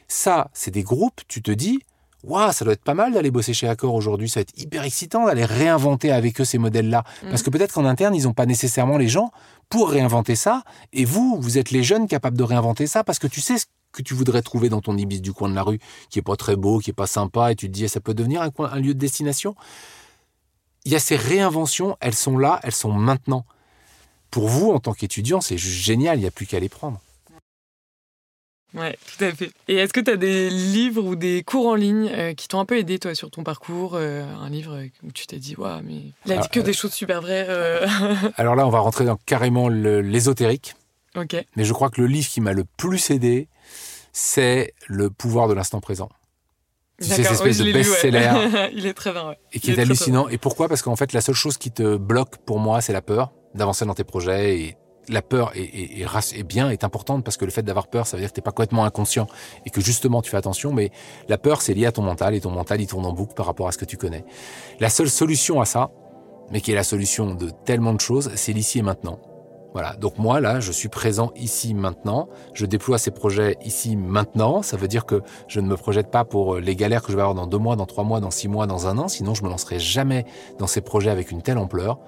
Ça, c'est des groupes, tu te dis, waouh, ça doit être pas mal d'aller bosser chez Accor aujourd'hui, ça va être hyper excitant d'aller réinventer avec eux ces modèles-là. Mm. Parce que peut-être qu'en interne, ils n'ont pas nécessairement les gens pour réinventer ça, et vous, vous êtes les jeunes capables de réinventer ça, parce que tu sais ce que tu voudrais trouver dans ton Ibis du coin de la rue, qui est pas très beau, qui est pas sympa, et tu te dis, ça peut devenir un, un lieu de destination? Il y a ces réinventions, elles sont là, elles sont maintenant. Pour vous, en tant qu'étudiant, c'est juste génial, il n'y a plus qu'à les prendre. Ouais, tout à fait. Et est-ce que tu as des livres ou des cours en ligne euh, qui t'ont un peu aidé, toi, sur ton parcours euh, Un livre où tu t'es dit, waouh, mais il a dit que euh, des choses super vraies. Alors là, on va rentrer dans carrément l'ésotérique. Ok. Mais je crois que le livre qui m'a le plus aidé, c'est Le pouvoir de l'instant présent. C'est cette espèce de best-seller. il est très bien, ouais. Et qui est, hallucinant. Et pourquoi? Parce qu'en fait, la seule chose qui te bloque pour moi, c'est la peur d'avancer dans tes projets et la peur est, bien, est importante parce que le fait d'avoir peur, ça veut dire que tu n'es pas complètement inconscient et que justement tu fais attention, mais la peur, c'est lié à ton mental et ton mental, il tourne en boucle par rapport à ce que tu connais. La seule solution à ça, mais qui est la solution de tellement de choses, c'est l'ici et maintenant. Voilà. Donc moi, là, je suis présent ici maintenant. Je déploie ces projets ici maintenant. Ça veut dire que je ne me projette pas pour les galères que je vais avoir dans deux mois, dans trois mois, dans six mois, dans un an. Sinon, je me lancerai jamais dans ces projets avec une telle ampleur.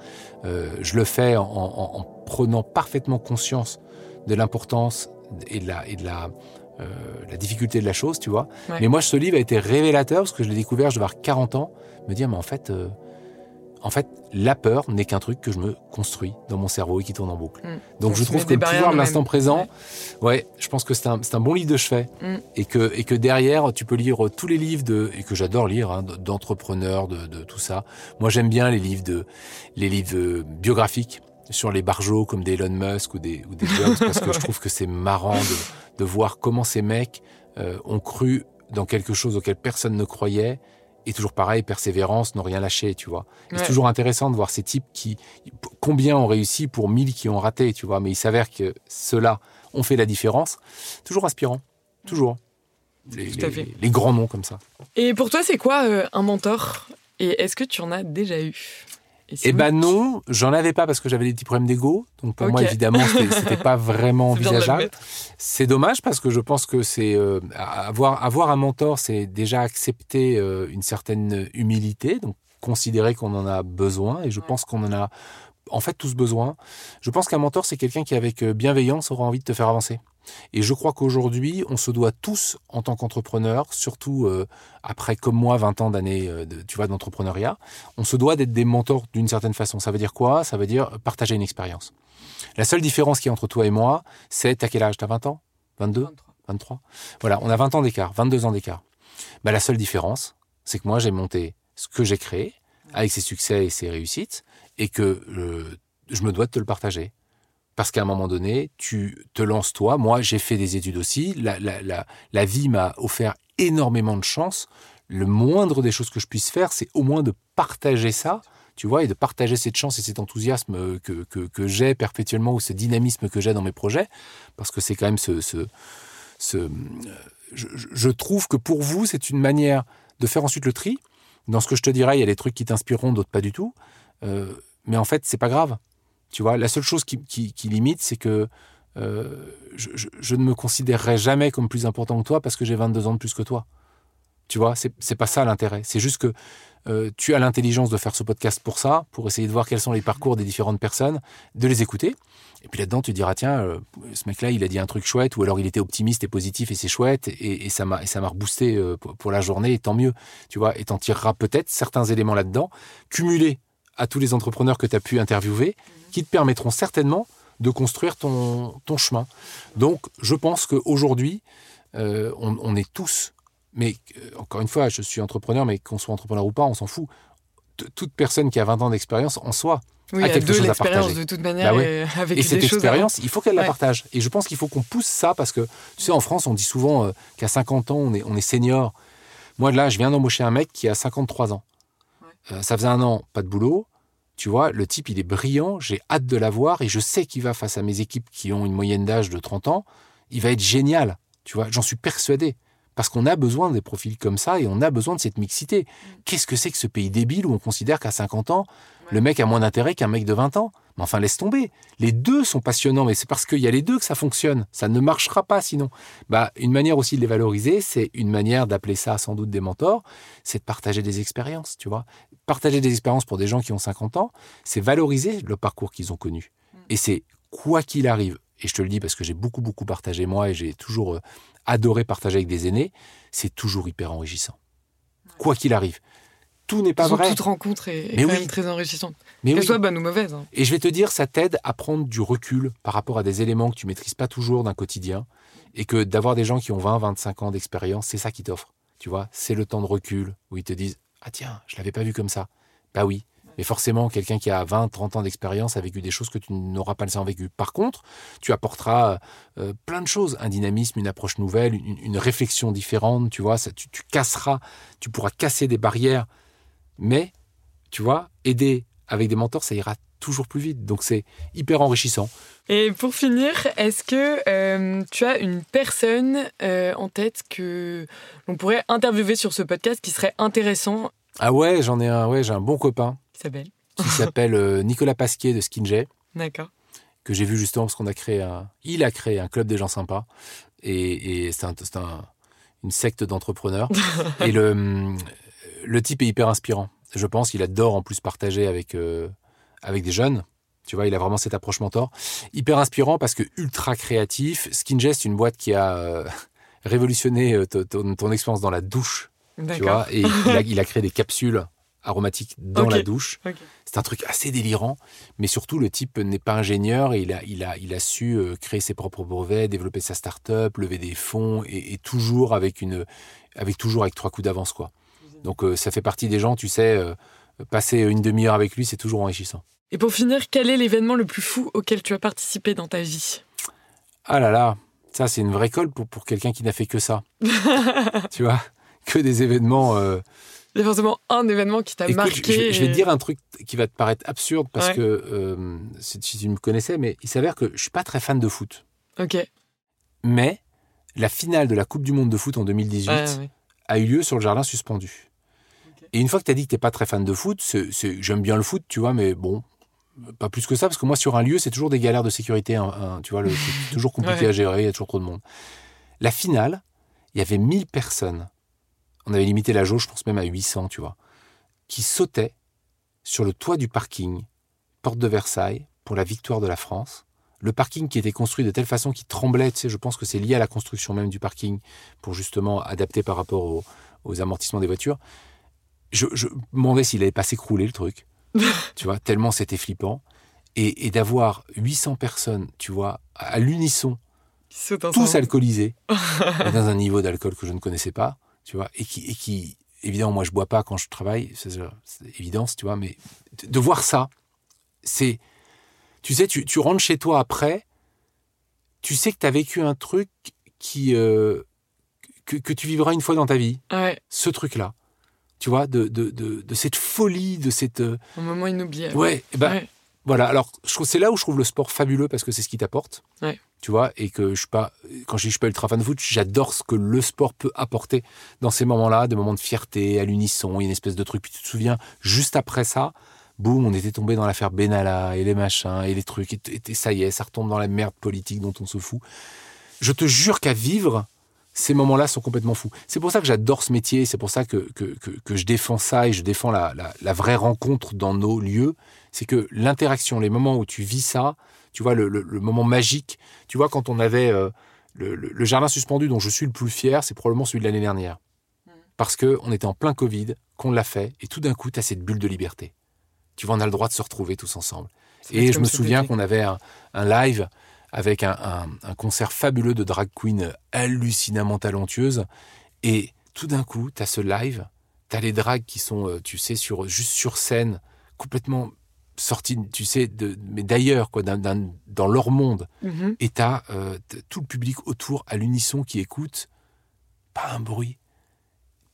Euh, je le fais en, prenant parfaitement conscience de l'importance et de la, et de la, euh, la difficulté de la chose, tu vois. Mais moi, ce livre a été révélateur parce que je l'ai découvert, je vais avoir 40 ans, me dire, mais en fait, euh, en fait, la peur n'est qu'un truc que je me construis dans mon cerveau et qui tourne en boucle. Mm. Donc, je trouve que le pouvoir de l'instant présent, ouais. je pense que c'est un, un, bon livre de chevet mm. et, que, et que derrière, tu peux lire tous les livres de, et que j'adore lire, hein, d'entrepreneurs, de, de, tout ça. Moi, j'aime bien les livres de, les livres euh, biographiques sur les barjots comme des Elon Musk ou des, ou des Jobs parce que je trouve que c'est marrant de, de, voir comment ces mecs euh, ont cru dans quelque chose auquel personne ne croyait et toujours pareil, persévérance, ne rien lâcher, tu vois. C'est toujours intéressant de voir ces types qui, combien ont réussi pour mille qui ont raté, tu vois. Mais il s'avère que ceux-là ont fait la différence. Toujours inspirant, toujours. Les, les, grands noms comme ça. Et pour toi, c'est quoi euh, un mentor? Et est-ce que tu en as déjà eu? Eh ben non, j'en avais pas parce que j'avais des petits problèmes d'ego. Donc pour moi, évidemment, c'était pas vraiment envisageable. C'est dommage parce que je pense que c'est euh, avoir avoir un mentor, c'est déjà accepter euh, une certaine humilité, donc considérer qu'on en a besoin. Et je pense qu'on en a en fait tous besoin. Je pense qu'un mentor, c'est quelqu'un qui avec euh, bienveillance aura envie de te faire avancer. Et je crois qu'aujourd'hui, on se doit tous, en tant qu'entrepreneurs, surtout euh, après comme moi 20 ans d'années, euh, tu vois, d'entrepreneuriat, on se doit d'être des mentors d'une certaine façon. Ça veut dire quoi? Ça veut dire partager une expérience. La seule différence qui est entre toi et moi, c'est t'as quel âge? T'as 20 ans? 22 23. Voilà, on a 20 ans d'écart, 22 ans d'écart. Bah, la seule différence, c'est que moi, j'ai monté ce que j'ai créé, avec ses succès et ses réussites, et que euh, je me dois de te le partager parce qu'à un moment donné, tu te lances toi. Moi, j'ai fait des études aussi. La, la, la, la vie m'a offert énormément de chance. Le moindre des choses que je puisse faire, c'est au moins de partager ça, tu vois, et de partager cette chance et cet enthousiasme que, que, que j'ai perpétuellement ou ce dynamisme que j'ai dans mes projets, parce que c'est quand même ce... ce, ce je, trouve que pour vous, c'est une manière de faire ensuite le tri. Dans ce que je te dirais, il y a des trucs qui t'inspireront, d'autres pas du tout. Euh, mais en fait, c'est pas grave. Tu vois, la seule chose qui, limite, c'est que euh, je, ne me considérerai jamais comme plus important que toi parce que j'ai 22 ans de plus que toi. Tu vois, c'est pas ça l'intérêt. C'est juste que euh, tu as l'intelligence de faire ce podcast pour ça, pour essayer de voir quels sont les parcours des différentes personnes, de les écouter. Et puis là-dedans, tu diras, tiens, euh, ce mec-là, il a dit un truc chouette, ou alors il était optimiste et positif et c'est chouette, et, et ça m'a reboosté pour, pour, la journée, et tant mieux. Tu vois, et t'en tireras peut-être certains éléments là-dedans, cumulés à tous les entrepreneurs que tu as pu interviewer, qui te permettront certainement de construire ton, ton chemin. Donc, je pense qu'aujourd'hui, euh, on, on, est tous, mais euh, encore une fois, je suis entrepreneur, mais qu'on soit entrepreneur ou pas, on s'en fout. toute personne qui a 20 ans d'expérience en soi oui, a quelque chose à partager. de toute manière. Bah euh, avec et cette expérience, il faut qu'elle la partage. Et je pense qu'il faut qu'on pousse ça parce que, tu sais, en France, on dit souvent qu'à 50 ans, on est, on est senior. Moi, là, je viens d'embaucher un mec qui a 53 ans. Ça faisait un an, pas de boulot. Tu vois, le type, il est brillant, j'ai hâte de l'avoir et je sais qu'il va face à mes équipes qui ont une moyenne d'âge de 30 ans, il va être génial. Tu vois, j'en suis persuadé. Parce qu'on a besoin des profils comme ça et on a besoin de cette mixité. Mm. Qu'est-ce que c'est que ce pays débile où on considère qu'à 50 ans, le mec a moins d'intérêt qu'un mec de 20 ans? Mais enfin, laisse tomber. Les deux sont passionnants, mais c'est parce qu'il y a les deux que ça fonctionne. Ça ne marchera pas sinon. Bah, une manière aussi de les valoriser, c'est une manière d'appeler ça sans doute des mentors, c'est de partager des expériences, tu vois. Partager des expériences pour des gens qui ont 50 ans, c'est valoriser le parcours qu'ils ont connu. Mm. Et c'est quoi qu'il arrive, et je te le dis parce que j'ai beaucoup, beaucoup partagé moi et j'ai toujours euh, adoré partager avec des aînés, c'est toujours hyper enrichissant. Quoi qu'il arrive. Tout n'est pas vrai. Toute rencontre est, quand même très enrichissante. Qu'elle soit bonne ou mauvaise. Hein. Et je vais te dire, ça t'aide à prendre du recul par rapport à des éléments que tu maîtrises pas toujours d'un quotidien et que d'avoir des gens qui ont 20, 25 ans d'expérience, c'est ça qui t'offre. Tu vois, c'est le temps de recul où ils te disent Ah tiens, je l'avais pas vu comme ça. Bah oui, mais forcément, quelqu'un qui a 20, 30 ans d'expérience a vécu des choses que tu n'auras pas nécessairement vécues. Par contre, tu apporteras euh, plein de choses, un dynamisme, une approche nouvelle, une, réflexion différente, tu vois, ça, tu, casseras, tu pourras casser des barrières, mais, tu vois, aider avec des mentors, ça ira toujours plus vite. Donc c'est hyper enrichissant. Et pour finir, est-ce que euh, tu as une personne euh, en tête que l'on pourrait interviewer sur ce podcast qui serait intéressant? Ah ouais, j'en ai un, ouais, j'ai un bon copain qui s'appelle? euh, Nicolas Pasquier de Skinjay. D'accord. Que j'ai vu justement parce qu'on a créé un. Il a créé un club des gens sympas. Et, c'est une secte d'entrepreneurs. et le, le type est hyper inspirant. Je pense qu'il adore en plus partager avec, euh, avec des jeunes. Tu vois, il a vraiment cette approche mentor. Hyper inspirant parce que ultra créatif. Skinjay, c'est une boîte qui a euh, révolutionné ton, ton, expérience dans la douche. Tu vois, et il a créé des capsules aromatique dans la douche. C'est un truc assez délirant, mais surtout le type n'est pas ingénieur et il a, il a, il a su euh, créer ses propres brevets, développer sa start-up, lever des fonds et, toujours avec une, avec toujours avec trois coups d'avance quoi. Donc euh, ça fait partie des gens, tu sais, euh, passer une demi-heure avec lui, c'est toujours enrichissant. Et pour finir, quel est l'événement le plus fou auquel tu as participé dans ta vie? Ah là là, ça c'est une vraie colle pour, pour quelqu'un qui n'a fait que ça. tu vois, que des événements il y a forcément un événement qui t'a marqué. Je, vais te dire un truc qui va te paraître absurde parce que euh, si tu me connaissais, mais il s'avère que je suis pas très fan de foot. Ok. Mais la finale de la Coupe du Monde de foot en 2018 a eu lieu sur le jardin suspendu. Et une fois que tu as dit que tu n'es pas très fan de foot, j'aime bien le foot, tu vois, mais bon, pas plus que ça, parce que moi, sur un lieu, c'est toujours des galères de sécurité. Hein, tu vois, c'est toujours compliqué à gérer, il y a toujours trop de monde. La finale, il y avait 1000 personnes on avait limité la jauge, je pense même à 800, tu vois, qui sautaient sur le toit du parking, porte de Versailles, pour la victoire de la France. Le parking qui était construit de telle façon qu'il tremblait, tu sais, je pense que c'est lié à la construction même du parking, pour justement adapter par rapport aux, amortissements des voitures. Je, me demandais s'il allait pas s'écrouler le truc, tu vois, tellement c'était flippant. Et, d'avoir 800 personnes, tu vois, à l'unisson, tous alcoolisés, dans un niveau d'alcool que je ne connaissais pas, tu vois, et qui, et qui, évidemment, moi je bois pas quand je travaille, c'est évidence, tu vois, mais de voir ça, c'est, tu sais, tu, tu, rentres chez toi après, tu sais que tu as vécu un truc qui, euh, que, que, tu vivras une fois dans ta vie, ce truc-là, tu vois, de, de, de, de, cette folie, de cette... Euh, un moment inoubliable. Ouais, et ben, voilà, alors c'est là où je trouve le sport fabuleux parce que c'est ce qui t'apporte. Tu vois, et que je suis pas, quand je dis je suis pas ultra fan de foot, j'adore ce que le sport peut apporter dans ces moments-là, des moments de fierté, à l'unisson, il y a une espèce de truc. Puis tu te souviens, juste après ça, boum, on était tombé dans l'affaire Benalla et les machins et les trucs, et, ça y est, ça retombe dans la merde politique dont on se fout. Je te jure qu'à vivre, ces moments-là sont complètement fous. C'est pour ça que j'adore ce métier, c'est pour ça que, que, que, je défends ça et je défends la, la vraie rencontre dans nos lieux c'est que l'interaction, les moments où tu vis ça, tu vois, le, moment magique, tu vois, quand on avait euh, le, jardin suspendu dont je suis le plus fier, c'est probablement celui de l'année dernière. Mm. Parce qu'on était en plein Covid, qu'on l'a fait, et tout d'un coup, tu as cette bulle de liberté. Tu vois, on a le droit de se retrouver tous ensemble. Et je me souviens qu'on avait un, live avec un, concert fabuleux de drag queen hallucinamment talentueuse. Et tout d'un coup, tu as ce live, tu as les drags qui sont, euh, tu sais, sur, juste sur scène, complètement sortis, tu sais, de, mais d'ailleurs, quoi, dans leur monde. Mm-hmm. Et tu as euh, tout le public autour à l'unisson qui écoute, pas un bruit.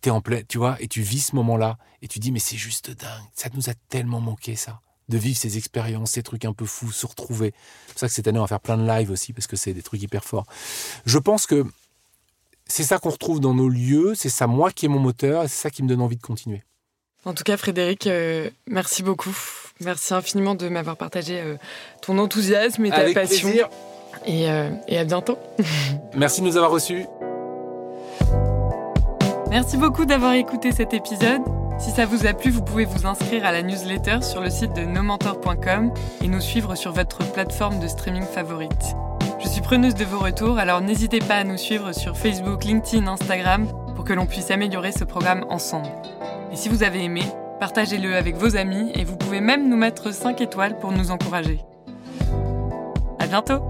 Tu es en plein, tu vois, et tu vis ce moment-là, et tu dis, mais c'est juste dingue, ça nous a tellement manqué, ça de vivre ces expériences, ces trucs un peu fous, se retrouver. C'est pour ça que cette année, on va faire plein de lives aussi, parce que c'est des trucs hyper forts. Je pense que c'est ça qu'on retrouve dans nos lieux, c'est ça moi qui est mon moteur, et c'est ça qui me donne envie de continuer. En tout cas, Frédéric, euh, merci beaucoup. Merci infiniment de m'avoir partagé euh, ton enthousiasme et ta passion. Et, euh, et à bientôt. merci de nous avoir reçus. Merci beaucoup d'avoir écouté cet épisode. Si ça vous a plu, vous pouvez vous inscrire à la newsletter sur le site de nomentor.com et nous suivre sur votre plateforme de streaming favorite. Je suis preneuse de vos retours, alors n'hésitez pas à nous suivre sur Facebook, LinkedIn, Instagram pour que l'on puisse améliorer ce programme ensemble. Et si vous avez aimé, partagez-le avec vos amis et vous pouvez même nous mettre 5 étoiles pour nous encourager. À bientôt!